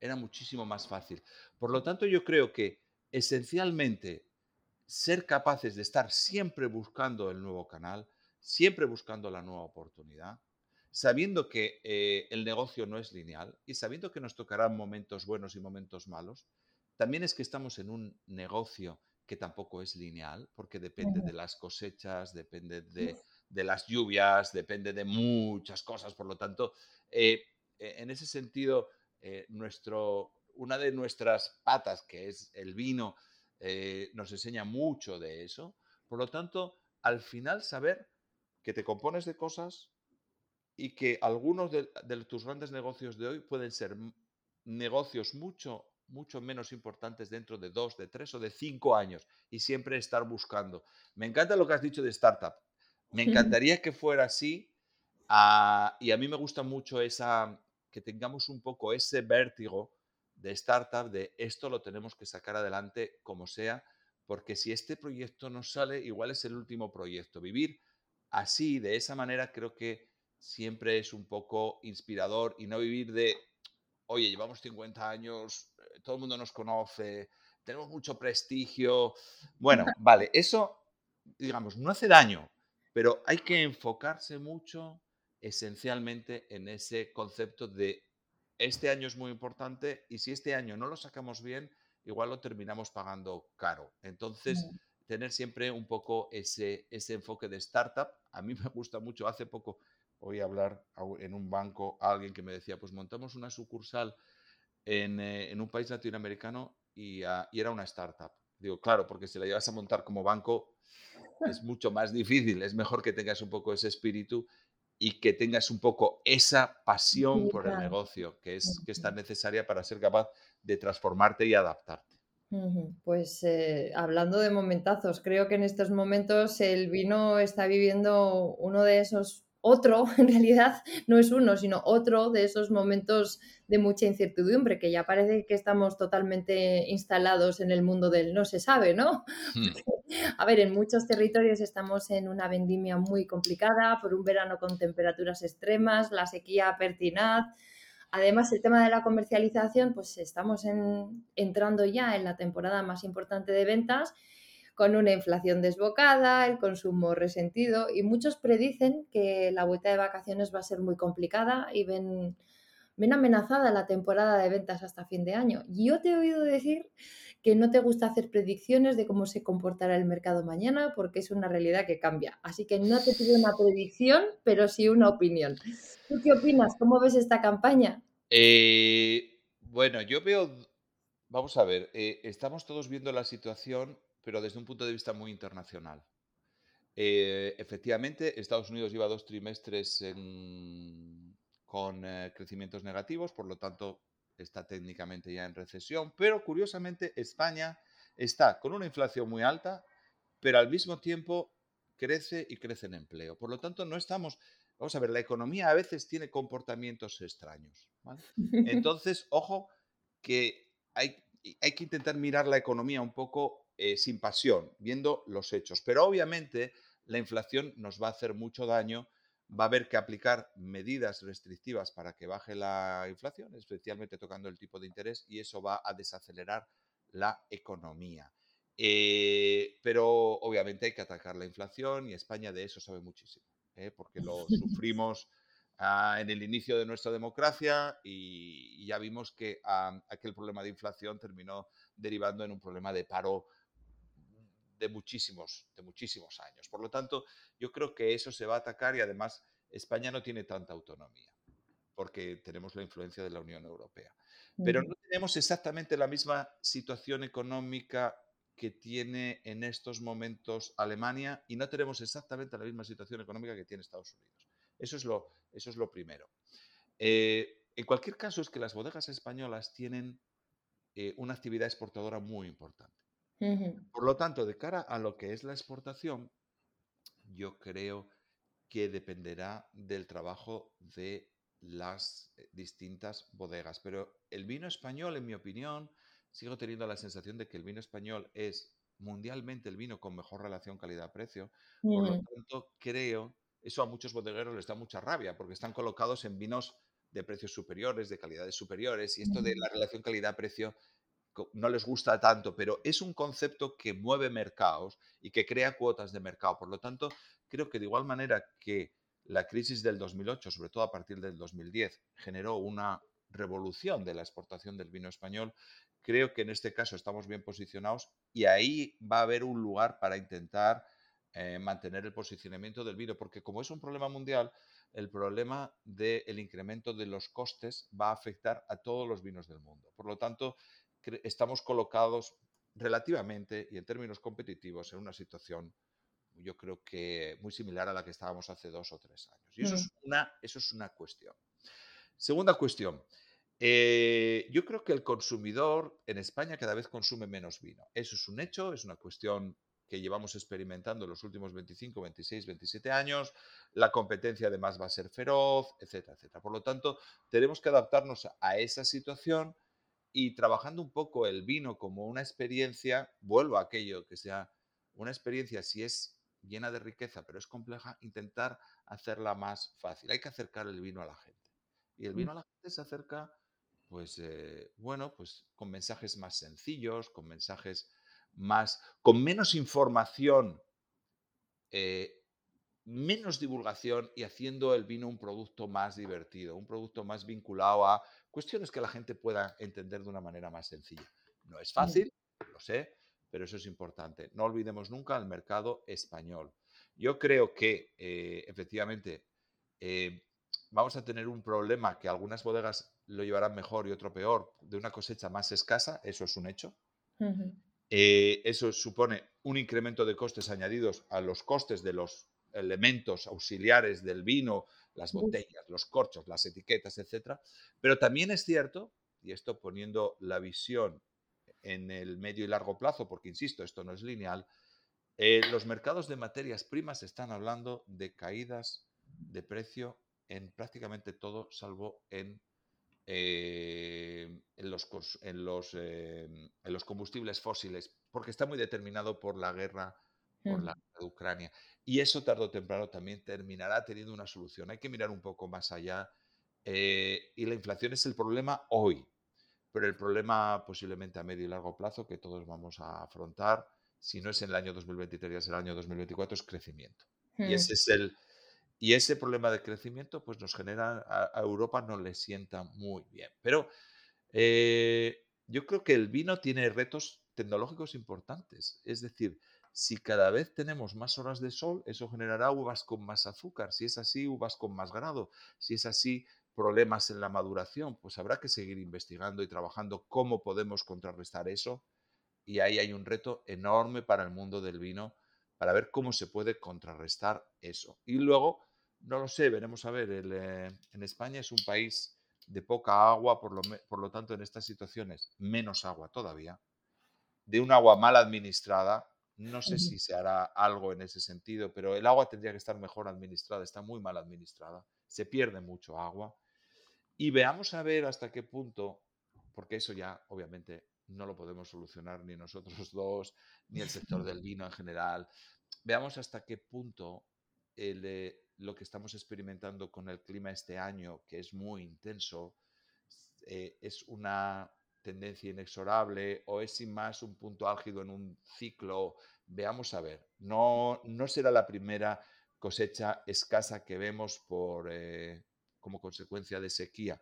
era muchísimo más fácil. Por lo tanto, yo creo que esencialmente ser capaces de estar siempre buscando el nuevo canal, siempre buscando la nueva oportunidad, sabiendo que eh, el negocio no es lineal y sabiendo que nos tocarán momentos buenos y momentos malos, también es que estamos en un negocio que tampoco es lineal, porque depende de las cosechas, depende de, las lluvias, depende de muchas cosas. Por lo tanto, eh, e, en ese sentido, eh, nuestro, una de nuestras patas, que es el vino, eh, nos enseña mucho de eso. Por lo tanto, al final saber que te compones de cosas y que algunos de, tus grandes negocios de hoy pueden ser negocios mucho, mucho menos importantes dentro de dos, de tres o de cinco años y siempre estar buscando. Me encanta lo que has dicho de startup. Me encantaría que fuera así ah, y a mí me gusta mucho esa, que tengamos un poco ese vértigo de startup, de esto lo tenemos que sacar adelante como sea, porque si este proyecto no sale, igual es el último proyecto. Vivir así, de esa manera, creo que siempre es un poco inspirador y no vivir de, oye, llevamos 50 años, eh, todo el mundo nos conoce, tenemos mucho prestigio. Bueno, vale, eso, digamos, no hace daño, pero hay que enfocarse mucho esencialmente en ese concepto de este año es muy importante y si este año no lo sacamos bien, igual lo terminamos pagando caro. Entonces, tener siempre un poco ese, ese enfoque de startup. A mí me gusta mucho. Hace poco oí hablar en un banco a alguien que me decía, pues montamos una sucursal en, eh, un país latinoamericano y, ah, y, era una startup. Digo, claro, porque si la llevas a montar como banco es mucho más difícil. Es mejor que tengas un poco ese espíritu y que tengas un poco esa pasión por el negocio que es, que es tan necesaria para ser capaz de transformarte y adaptarte.
Pues eh, hablando de momentazos, creo que en estos momentos el vino está viviendo uno de esos otro, en realidad no es uno, sino otro de esos momentos de mucha incertidumbre, que ya parece que estamos totalmente instalados en el mundo del no se sabe, ¿no? Hmm. A ver, en muchos territorios estamos en una vendimia muy complicada por un verano con temperaturas extremas, la sequía pertinaz. Además, el tema de la comercialización, pues estamos entrando ya en la temporada más importante de ventas con una inflación desbocada, el consumo resentido y muchos predicen que la vuelta de vacaciones va a ser muy complicada y ven, ven amenazada la temporada de ventas hasta fin de año. Yo te he oído decir que no te gusta hacer predicciones de cómo se comportará el mercado mañana porque es una realidad que cambia. Así que no te pido una predicción, pero sí una opinión. ¿Tú qué opinas? ¿Cómo ves esta campaña?
Eh, bueno, yo veo, vamos a ver, eh, estamos todos viendo la situación pero desde un punto de vista muy internacional. Eh, efectivamente, Estados Unidos lleva dos trimestres con eh, crecimientos negativos, por lo tanto está técnicamente ya en recesión, pero curiosamente España está con una inflación muy alta, pero al mismo tiempo crece y crece en empleo. Por lo tanto, no estamos, vamos a ver, la economía a veces tiene comportamientos extraños. Entonces, ojo que hay, hay que intentar mirar la economía un poco eh, sin pasión, viendo los hechos. Pero obviamente la inflación nos va a hacer mucho daño, va a haber que aplicar medidas restrictivas para que baje la inflación, especialmente tocando el tipo de interés, y eso va a desacelerar la economía. Eh, pero obviamente hay que atacar la inflación y España de eso sabe muchísimo, ¿eh? porque lo sufrimos ah, en el inicio de nuestra democracia y, ya vimos que ah, aquel problema de inflación terminó derivando en un problema de paro de muchísimos, de muchísimos años. Por lo tanto, yo creo que eso se va a atacar y además España no tiene tanta autonomía porque tenemos la influencia de la Unión Europea. Pero no tenemos exactamente la misma situación económica que tiene en estos momentos Alemania y no tenemos exactamente la misma situación económica que tiene Estados Unidos. Eso es lo, eso es lo primero. Eh, en cualquier caso, es que las bodegas españolas tienen eh, una actividad exportadora muy importante. Por lo tanto, de cara a lo que es la exportación, yo creo que dependerá del trabajo de las eh, distintas bodegas. Pero el vino español, en mi opinión, sigo teniendo la sensación de que el vino español es mundialmente el vino con mejor relación calidad-precio. Por lo tanto, creo, eso a muchos bodegueros les da mucha rabia porque están colocados en vinos de precios superiores, de calidades superiores, y esto de la relación calidad-precio no les gusta tanto, pero es un concepto que mueve mercados y que crea cuotas de mercado. Por lo tanto, creo que de igual manera que la crisis del 2008, sobre todo a partir del 2010, generó una revolución de la exportación del vino español, creo que en este caso estamos bien posicionados y ahí va a haber un lugar para intentar eh, mantener el posicionamiento del vino, porque como es un problema mundial, el problema del incremento de los costes va a afectar a todos los vinos del mundo. Por lo tanto, estamos colocados relativamente y en términos competitivos en una situación, yo creo que muy similar a la que estábamos hace dos o tres años. Y eso, es, mm. una, eso es una cuestión. Segunda cuestión. Eh, yo creo que el consumidor en España cada vez consume menos vino. Eso es un hecho, es una cuestión que llevamos experimentando en los últimos 25, 26, 27 años. La competencia además va a ser feroz, etcétera, etcétera. Por lo tanto, tenemos que adaptarnos a esa situación y trabajando un poco el vino como una experiencia, vuelvo a aquello que sea una experiencia, si es llena de riqueza, pero es compleja, intentar hacerla más fácil. Hay que acercar el vino a la gente. Y el mm. vino a la gente se acerca, pues, eh, bueno, pues con mensajes más sencillos, con mensajes más, con menos información, eh, menos divulgación y haciendo el vino un producto más divertido, un producto más vinculado a cuestiones que la gente pueda entender de una manera más sencilla. No es fácil, lo sé, pero eso es importante. No olvidemos nunca el mercado español. Yo creo que eh, efectivamente eh, vamos a tener un problema que algunas bodegas lo llevarán mejor y otro peor, de una cosecha más escasa, eso es un hecho. Eh, eso supone un incremento de costes añadidos a los costes de los elementos auxiliares del vino, las botellas, los corchos, las etiquetas, etcétera. Pero también es cierto, y esto poniendo la visión en el medio y largo plazo, porque insisto, esto no es lineal, eh, los mercados de materias primas están hablando de caídas de precio en prácticamente todo, salvo en, eh, en, los, en, los, eh, en, los, combustibles fósiles, porque está muy determinado por la guerra por la de Ucrania. Y eso tarde o temprano también terminará teniendo una solución. Hay que mirar un poco más allá. Eh, y la inflación es el problema hoy, pero el problema posiblemente a medio y largo plazo que todos vamos a afrontar, si no es en el año 2023, es el año 2024, es crecimiento. Y ese es el, y ese problema de crecimiento, pues nos genera, a, Europa no le sienta muy bien. Pero eh, yo creo que el vino tiene retos tecnológicos importantes. Es decir, si cada vez tenemos más horas de sol, eso generará uvas con más azúcar. Si es así, uvas con más grado. Si es así, problemas en la maduración. Pues habrá que seguir investigando y trabajando cómo podemos contrarrestar eso. Y ahí hay un reto enorme para el mundo del vino para ver cómo se puede contrarrestar eso. Y luego, no lo sé, veremos a ver, eh, en España es un país de poca agua, por lo, por lo tanto en estas situaciones menos agua todavía, de un agua mal administrada, no sé si se hará algo en ese sentido, pero el agua tendría que estar mejor administrada, está muy mal administrada, se pierde mucho agua. Y veamos a ver hasta qué punto, porque eso ya obviamente no lo podemos solucionar ni nosotros dos, ni el sector del vino en general. Veamos hasta qué punto lo que estamos experimentando con el clima este año, que es muy intenso, eh, es una tendencia inexorable o es sin más un punto álgido en un ciclo. Veamos a ver, no, no será la primera cosecha escasa que vemos por, eh, como consecuencia de sequía.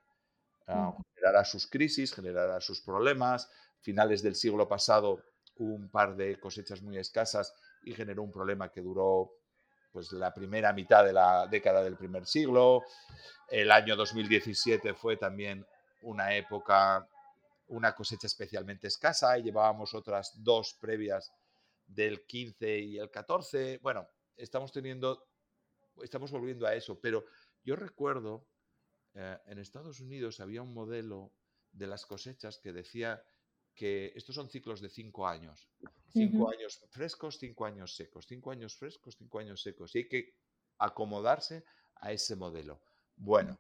Ah, generará sus crisis, generará sus problemas, finales del siglo pasado un par de cosechas muy escasas y generó un problema que duró pues la primera mitad de la década del primer siglo. El año 2017 fue también una época, una cosecha especialmente escasa y llevábamos otras dos previas del 15 y el 14. Bueno, estamos teniendo, estamos volviendo a eso, pero yo recuerdo eh, en Estados Unidos había un modelo de las cosechas que decía que estos son ciclos de cinco años. Cinco años frescos, cinco años secos, cinco años frescos, cinco años secos. Y hay que acomodarse a ese modelo. Bueno,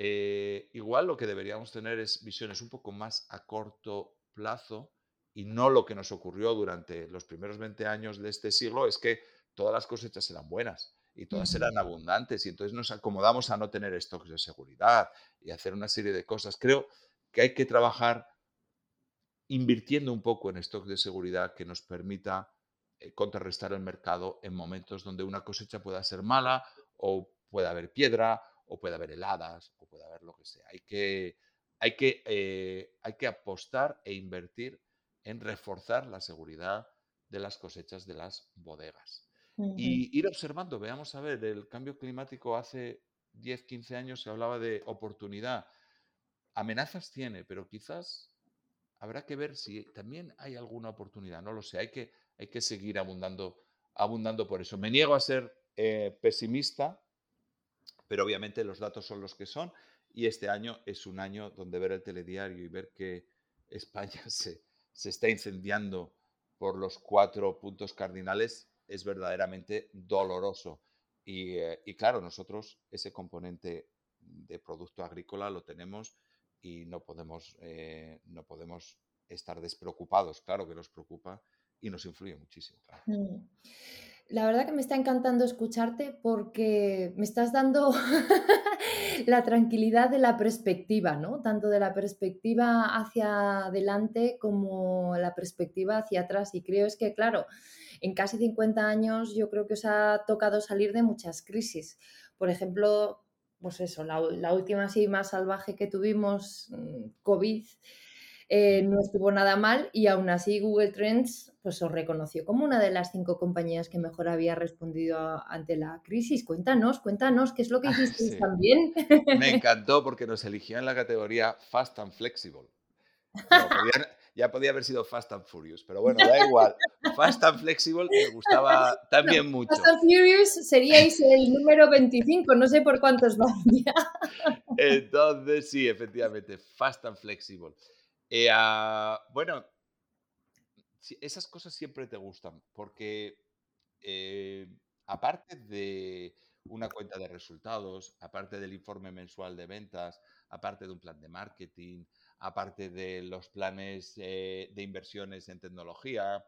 eh, igual lo que deberíamos tener es visiones un poco más a corto plazo y no lo que nos ocurrió durante los primeros 20 años de este siglo, es que todas las cosechas eran buenas y todas eran abundantes y entonces nos acomodamos a no tener stocks de seguridad y hacer una serie de cosas. Creo que hay que trabajar invirtiendo un poco en stock de seguridad que nos permita eh, contrarrestar el mercado en momentos donde una cosecha pueda ser mala o pueda haber piedra o puede haber heladas o puede haber lo que sea. Hay que, hay que, eh, hay que apostar e invertir en reforzar la seguridad de las cosechas de las bodegas. Y ir observando, veamos a ver, el cambio climático hace 10, 15 años se hablaba de oportunidad. Amenazas tiene, pero quizás habrá que ver si también hay alguna oportunidad, no lo sé, hay que, hay que seguir abundando, abundando por eso. Me niego a ser eh, pesimista, pero obviamente los datos son los que son y este año es un año donde ver el telediario y ver que España se, se está incendiando por los cuatro puntos cardinales es verdaderamente doloroso. Y, eh, y claro, nosotros ese componente de producto agrícola lo tenemos y no podemos, eh, no podemos estar despreocupados. Claro que nos preocupa y nos influye muchísimo. Mm.
La verdad que me está encantando escucharte porque me estás dando la tranquilidad de la perspectiva, ¿no? Tanto de la perspectiva hacia adelante como la perspectiva hacia atrás. Y creo es que, claro, en casi 50 años yo creo que os ha tocado salir de muchas crisis. Por ejemplo, pues eso, la, última así más salvaje que tuvimos, mm, COVID, eh, no estuvo nada mal y aún así Google Trends pues os reconoció como una de las cinco compañías que mejor había respondido ante la crisis. Cuéntanos, cuéntanos, ¿qué es lo que hicisteis también?
Me encantó porque nos eligió en la categoría Fast and Flexible ya podía haber sido Fast and Furious, pero bueno, da igual. Fast and Flexible me gustaba también mucho.
Fast and Furious seríais el número 25, no sé por cuántos van ya.
Entonces, sí, efectivamente, Fast and Flexible. Eh, ah, bueno, esas cosas siempre te gustan, porque eh, aparte de una cuenta de resultados, aparte del informe mensual de ventas, aparte de un plan de marketing, aparte de los planes eh, de inversiones en tecnología.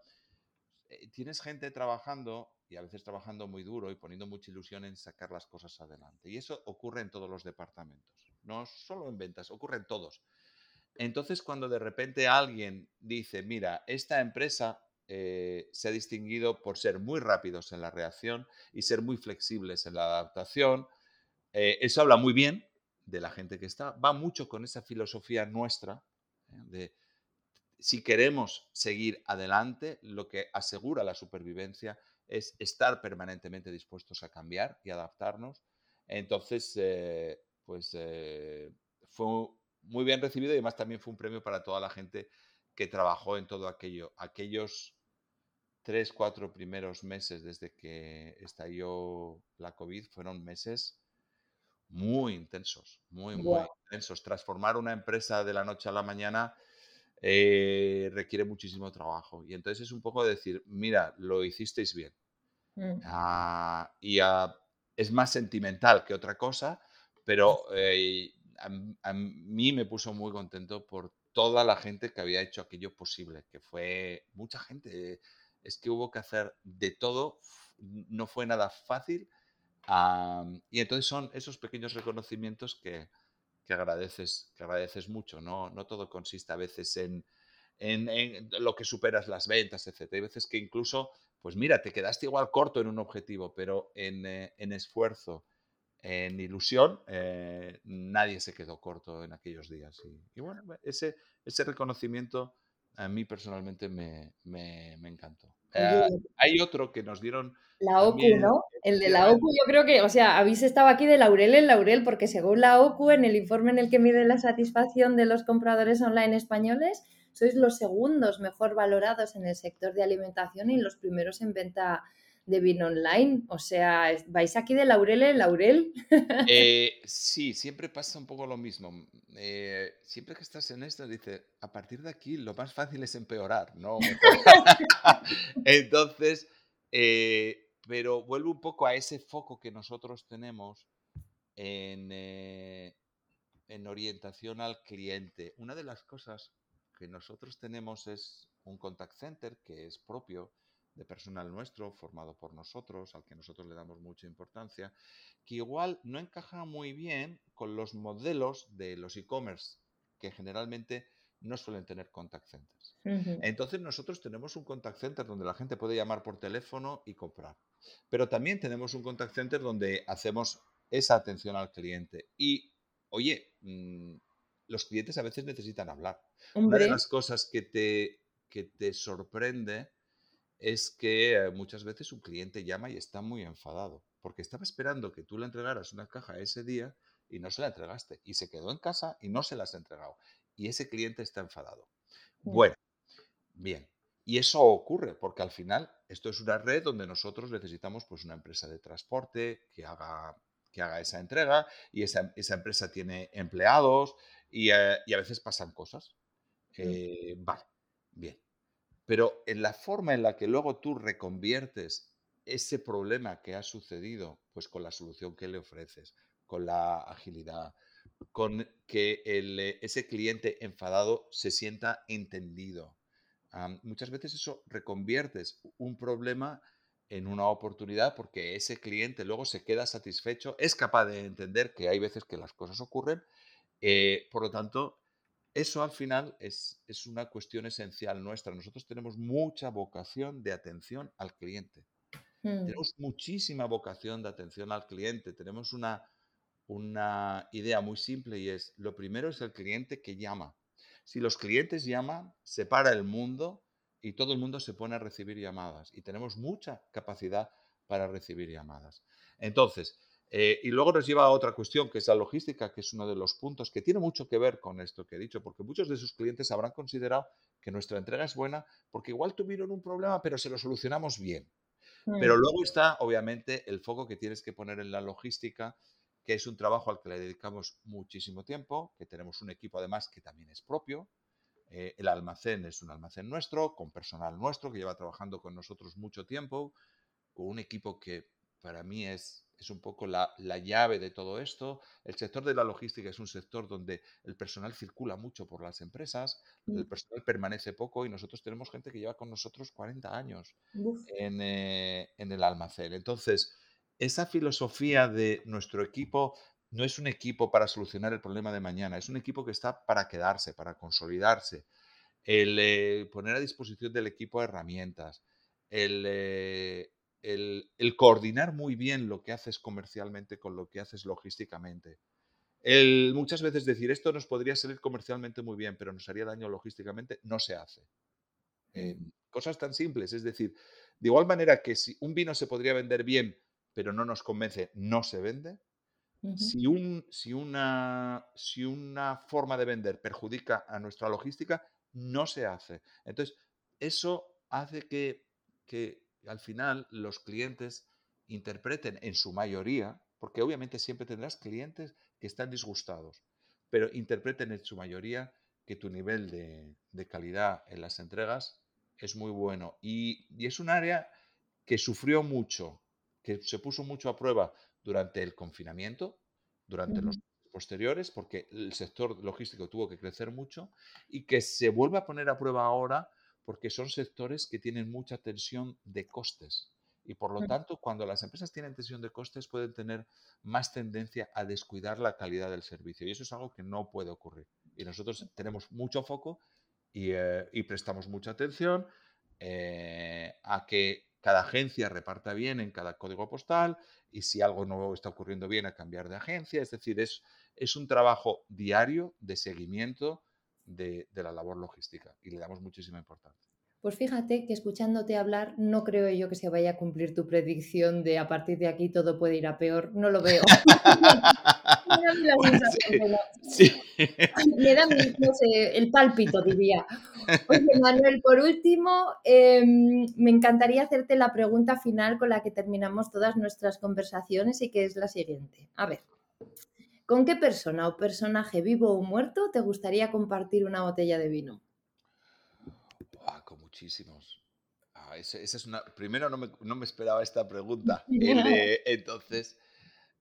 Tienes gente trabajando y a veces trabajando muy duro y poniendo mucha ilusión en sacar las cosas adelante. Y eso ocurre en todos los departamentos, no solo en ventas, ocurre en todos. Entonces, cuando de repente alguien dice, mira, esta empresa eh, se ha distinguido por ser muy rápidos en la reacción y ser muy flexibles en la adaptación, eso habla muy bien de la gente que está, va mucho con esa filosofía nuestra ¿eh? de si queremos seguir adelante, lo que asegura la supervivencia es estar permanentemente dispuestos a cambiar y adaptarnos. Entonces, eh, pues eh, fue muy bien recibido y además también fue un premio para toda la gente que trabajó en todo aquello. Aquellos tres, cuatro primeros meses desde que estalló la COVID fueron meses muy intensos, muy, muy intensos. Transformar una empresa de la noche a la mañana eh, requiere muchísimo trabajo. Y entonces es un poco decir, mira, lo hicisteis bien. Mm. Ah, y ah, es más sentimental que otra cosa, pero eh, a, mí me puso muy contento por toda la gente que había hecho aquello posible, que fue mucha gente. Es que hubo que hacer de todo, no fue nada fácil y entonces son esos pequeños reconocimientos que, que, agradeces, que agradeces mucho. ¿no? no todo consiste a veces en, en, lo que superas las ventas, etc. Hay veces que incluso, pues mira, te quedaste igual corto en un objetivo, pero en, eh, en esfuerzo, en ilusión, eh, nadie se quedó corto en aquellos días. Y, bueno, ese, ese reconocimiento a mí personalmente me, me, me encantó. Eh, hay otro que nos dieron
la OCU, ¿no? El de la OCU, yo creo que, o sea, habéis estado aquí de laurel en laurel, porque según la OCU, en el informe en el que mide la satisfacción de los compradores online españoles, sois los segundos mejor valorados en el sector de alimentación y los primeros en venta de vino online. O sea, vais aquí de laurel en laurel.
Eh, sí, siempre pasa un poco lo mismo. Eh, siempre que estás en esto, dice, a partir de aquí lo más fácil es empeorar, ¿no? Entonces, eh, pero vuelvo un poco a ese foco que nosotros tenemos eh, en, orientación al cliente. Una de las cosas que nosotros tenemos es un contact center que es propio de personal nuestro, formado por nosotros, al que nosotros le damos mucha importancia, que igual no encaja muy bien con los modelos de los e-commerce, que generalmente no suelen tener contact centers. Entonces nosotros tenemos un contact center donde la gente puede llamar por teléfono y comprar. Pero también tenemos un contact center donde hacemos esa atención al cliente. Y, oye, mm, los clientes a veces necesitan hablar. Una de las cosas que te, que te sorprende es que eh, muchas veces un cliente llama y está muy enfadado, porque estaba esperando que tú le entregaras una caja ese día y no se la entregaste, y se quedó en casa y no se la has entregado, y ese cliente está enfadado. Bueno, bien, y eso ocurre porque al final esto es una red donde nosotros necesitamos pues una empresa de transporte que haga, que haga esa entrega y esa, empresa tiene empleados y, eh, a veces pasan cosas. Eh, vale, bien. Pero en la forma en la que luego tú reconviertes ese problema que ha sucedido, pues con la solución que le ofreces, con la agilidad, con que eh, ese cliente enfadado se sienta entendido, muchas veces eso reconviertes un problema en una oportunidad porque ese cliente luego se queda satisfecho, es capaz de entender que hay veces que las cosas ocurren. Eh, por lo tanto, eso al final es, es, una cuestión esencial nuestra. Nosotros tenemos mucha vocación de atención al cliente. Hmm. Tenemos muchísima vocación de atención al cliente. Tenemos una, una idea muy simple y es, lo primero es el cliente que llama. Si los clientes llaman, se para el mundo y todo el mundo se pone a recibir llamadas. Y tenemos mucha capacidad para recibir llamadas. Entonces, eh, y luego nos lleva a otra cuestión, que es la logística, que es uno de los puntos que tiene mucho que ver con esto que he dicho, porque muchos de sus clientes habrán considerado que nuestra entrega es buena porque igual tuvieron un problema, pero se lo solucionamos bien. Pero mm. luego está, obviamente, el foco que tienes que poner en la logística que es un trabajo al que le dedicamos muchísimo tiempo, que tenemos un equipo además que también es propio. Eh, el almacén es un almacén nuestro, con personal nuestro que lleva trabajando con nosotros mucho tiempo, con un equipo que para mí es es un poco la, llave de todo esto. El sector de la logística es un sector donde el personal circula mucho por las empresas, el mm. personal permanece poco y nosotros tenemos gente que lleva con nosotros 40 años en, eh, en el almacén. Entonces, esa filosofía de nuestro equipo no es un equipo para solucionar el problema de mañana, es un equipo que está para quedarse, para consolidarse. El eh, poner a disposición del equipo herramientas, eh, el, el, coordinar muy bien lo que haces comercialmente con lo que haces logísticamente. El muchas veces decir esto nos podría salir comercialmente muy bien, pero nos haría daño logísticamente, no se hace. Eh, cosas tan simples, es decir, de igual manera que si un vino se podría vender bien, pero no nos convence, no se vende, si, un, si, una, si una forma de vender perjudica a nuestra logística, no se hace. Entonces, eso hace que, que al final los clientes interpreten en su mayoría, porque obviamente siempre tendrás clientes que están disgustados, pero interpreten en su mayoría que tu nivel de, de calidad en las entregas es muy bueno. Y, y, es un área que sufrió mucho, que se puso mucho a prueba durante el confinamiento, durante los posteriores, porque el sector logístico tuvo que crecer mucho y que se vuelve a poner a prueba ahora porque son sectores que tienen mucha tensión de costes. Y por lo tanto, cuando las empresas tienen tensión de costes, pueden tener más tendencia a descuidar la calidad del servicio. Y eso es algo que no puede ocurrir. Y nosotros tenemos mucho foco y, eh, prestamos mucha atención eh, a que cada agencia reparta bien en cada código postal y si algo no está ocurriendo bien a cambiar de agencia. Es decir, es, es un trabajo diario de seguimiento de, de la labor logística y le damos muchísima importancia.
Pues fíjate que escuchándote hablar no creo yo que se vaya a cumplir tu predicción de a partir de aquí todo puede ir a peor. No lo veo. Me da el pálpito, diría. Oye, Manuel, por último, em, me encantaría hacerte la pregunta final con la que terminamos todas nuestras conversaciones y que es la siguiente. A ver, ¿con qué persona o personaje vivo o muerto te gustaría compartir una botella de vino?
muchísimos. Ah, esa, es una. Primero no me, no me esperaba esta pregunta. entonces,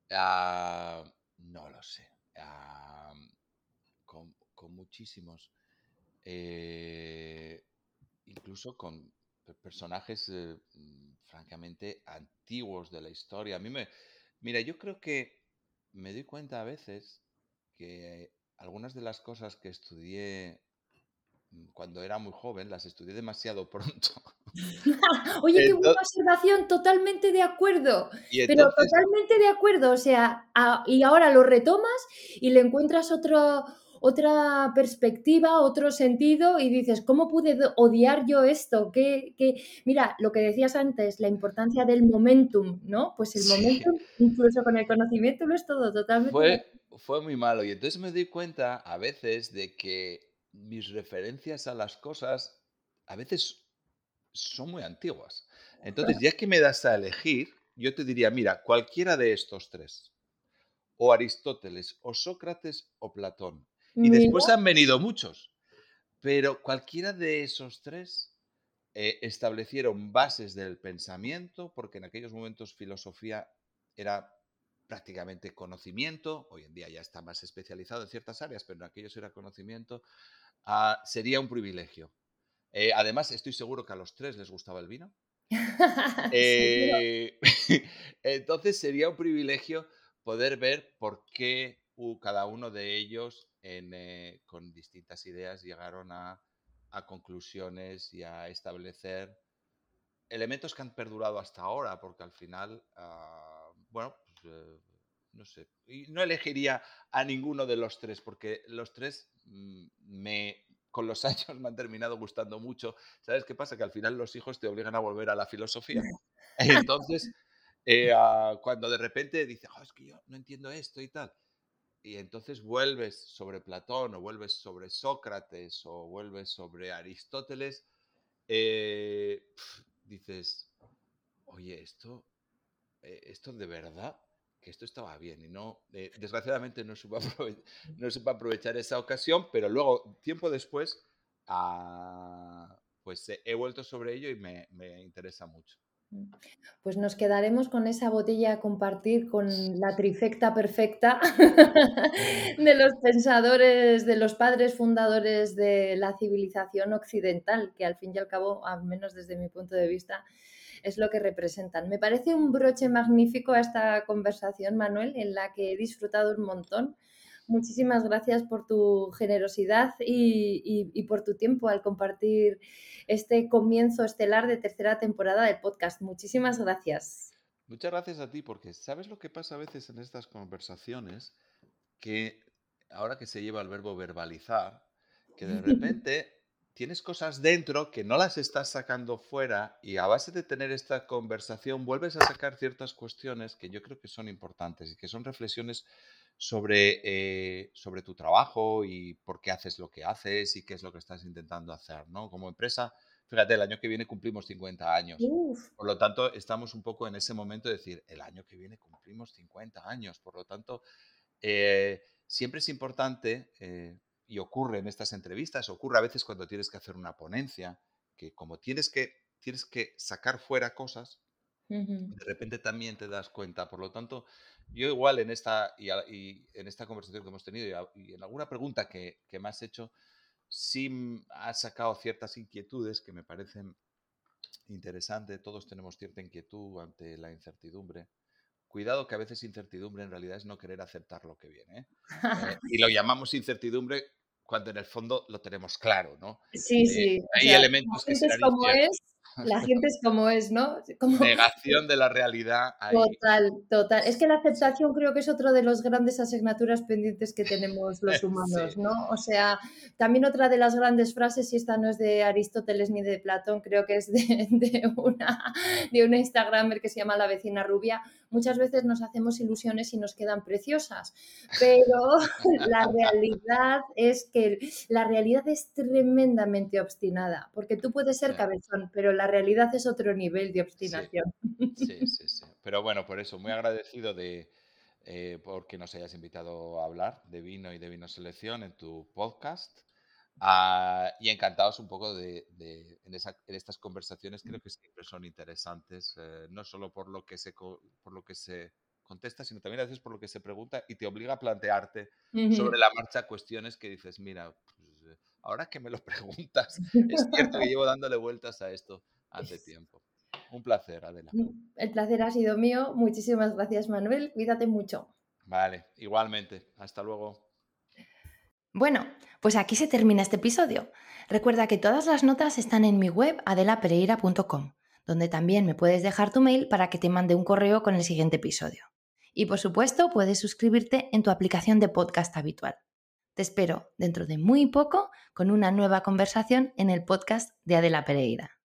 ah, no lo sé. Ah, con, con, muchísimos. Eh, incluso con personajes eh, mm, francamente antiguos de la historia. A mí me. Mira, yo creo que me doy cuenta a veces que algunas de las cosas que estudié Mm, cuando era muy joven, las estudié demasiado pronto.
Oye, qué buena observación, totalmente de acuerdo. pero totalmente de acuerdo, o sea, y ahora lo retomas y le encuentras otro, otra perspectiva, otro sentido y dices, ¿cómo pude odiar yo esto? ¿Qué, Mira, lo que decías antes, la importancia del momentum, ¿no? Pues el momentum, incluso con el conocimiento, lo es todo, totalmente.
Fue, fue muy malo y entonces me di cuenta a veces de que mis referencias a las cosas a veces son muy antiguas. Entonces, ya que me das a elegir, yo te diría, mira, cualquiera de estos tres, o Aristóteles, o Sócrates, o Platón. Y después han venido muchos, pero cualquiera de esos tres eh, establecieron bases del pensamiento, porque en aquellos momentos filosofía era prácticamente conocimiento, hoy en día ya está más especializado en ciertas áreas, pero en aquellos era conocimiento, ah, sería un privilegio. Eh, además, estoy seguro que a los tres les gustaba el vino. Eh, entonces sería un privilegio poder ver por qué cada uno de ellos eh, con distintas ideas llegaron a, conclusiones y a establecer elementos que han perdurado hasta ahora, porque al final, ah, bueno, eh, no sé, y no elegiría a ninguno de los tres, porque los tres mm, me, con los años me han terminado gustando mucho. ¿Sabes qué pasa? Que al final los hijos te obligan a volver a la filosofía. Entonces, eh, ah, cuando de repente dices, es que yo no entiendo esto y tal, y entonces vuelves sobre Platón o vuelves sobre Sócrates o vuelves sobre Aristóteles, eh, dices, oye, esto, esto de verdad que esto estaba bien y no, eh, desgraciadamente no supe, aprovechar, no supe aprovechar esa ocasión, pero luego, tiempo después, ah, pues he vuelto sobre ello y me, me interesa mucho.
Pues nos quedaremos con esa botella a compartir con la trifecta perfecta de los pensadores, de los padres fundadores de la civilización occidental, que al fin y al cabo, al menos desde mi punto de vista, es lo que representan. Me parece un broche magnífico a esta conversación, Manuel, en la que he disfrutado un montón. Muchísimas gracias por tu generosidad y, por tu tiempo al compartir este comienzo estelar de tercera temporada del podcast. Muchísimas gracias.
Muchas gracias a ti, porque ¿sabes lo que pasa a veces en estas conversaciones? Que ahora que se lleva el verbo verbalizar, que de repente tienes cosas dentro que no las estás sacando fuera y a base de tener esta conversación vuelves a sacar ciertas cuestiones que yo creo que son importantes y que son reflexiones sobre, eh, sobre tu trabajo y por qué haces lo que haces y qué es lo que estás intentando hacer, ¿no? Como empresa, fíjate, el año que viene cumplimos 50 años. Por lo tanto, estamos un poco en ese momento de decir, el año que viene cumplimos 50 años. Por lo tanto, eh, siempre es importante, eh, y ocurre en estas entrevistas, ocurre a veces cuando tienes que hacer una ponencia, que como tienes que, tienes que sacar fuera cosas, de repente también te das cuenta. Por lo tanto, yo igual en esta, y, en esta conversación que hemos tenido y, en alguna pregunta que, que, me has hecho, sí has sacado ciertas inquietudes que me parecen interesantes. Todos tenemos cierta inquietud ante la incertidumbre. Cuidado que a veces incertidumbre en realidad es no querer aceptar lo que viene. ¿eh? Eh, y lo llamamos incertidumbre cuando en el fondo lo tenemos claro, ¿no?
Sí, sí.
Hay elementos que
serán como es, la gente es como es, ¿no? Como...
Negación de la realidad.
Total, total. Es que la aceptación creo que es otro de los grandes asignaturas pendientes que tenemos los humanos, ¿no? O sea, también otra de las grandes frases, y esta no es de Aristóteles ni de Platón, creo que es de, una, de una Instagramer que se llama La vecina rubia, muchas veces nos hacemos ilusiones y nos quedan preciosas, pero la realidad es que la realidad es tremendamente obstinada, porque tú puedes ser cabezón, pero la realidad es otro nivel de obstinación.
Sí, sí, sí. Pero bueno, por eso, muy agradecido de eh, porque nos hayas invitado a hablar de vino y de vino selección en tu podcast. Ah, y encantados un poco de, en, estas conversaciones, creo que siempre son interesantes, eh, no solo por lo, que se, por lo que se contesta, sino también a veces por lo que se pregunta y te obliga a plantearte sobre la marcha cuestiones que dices, mira, pues, ahora que me lo preguntas, es cierto que llevo dándole vueltas a esto hace tiempo. Un placer, Adela.
Mm, el placer ha sido mío. Muchísimas gracias, Manuel. Cuídate mucho.
Vale, igualmente. Hasta luego.
Bueno, pues aquí se termina este episodio. Recuerda que todas las notas están en mi web adelapereira.com, donde también me puedes dejar tu mail para que te mande un correo con el siguiente episodio. Y por supuesto, puedes suscribirte en tu aplicación de podcast habitual. Te espero dentro de muy poco con una nueva conversación en el podcast de Adela Pereira.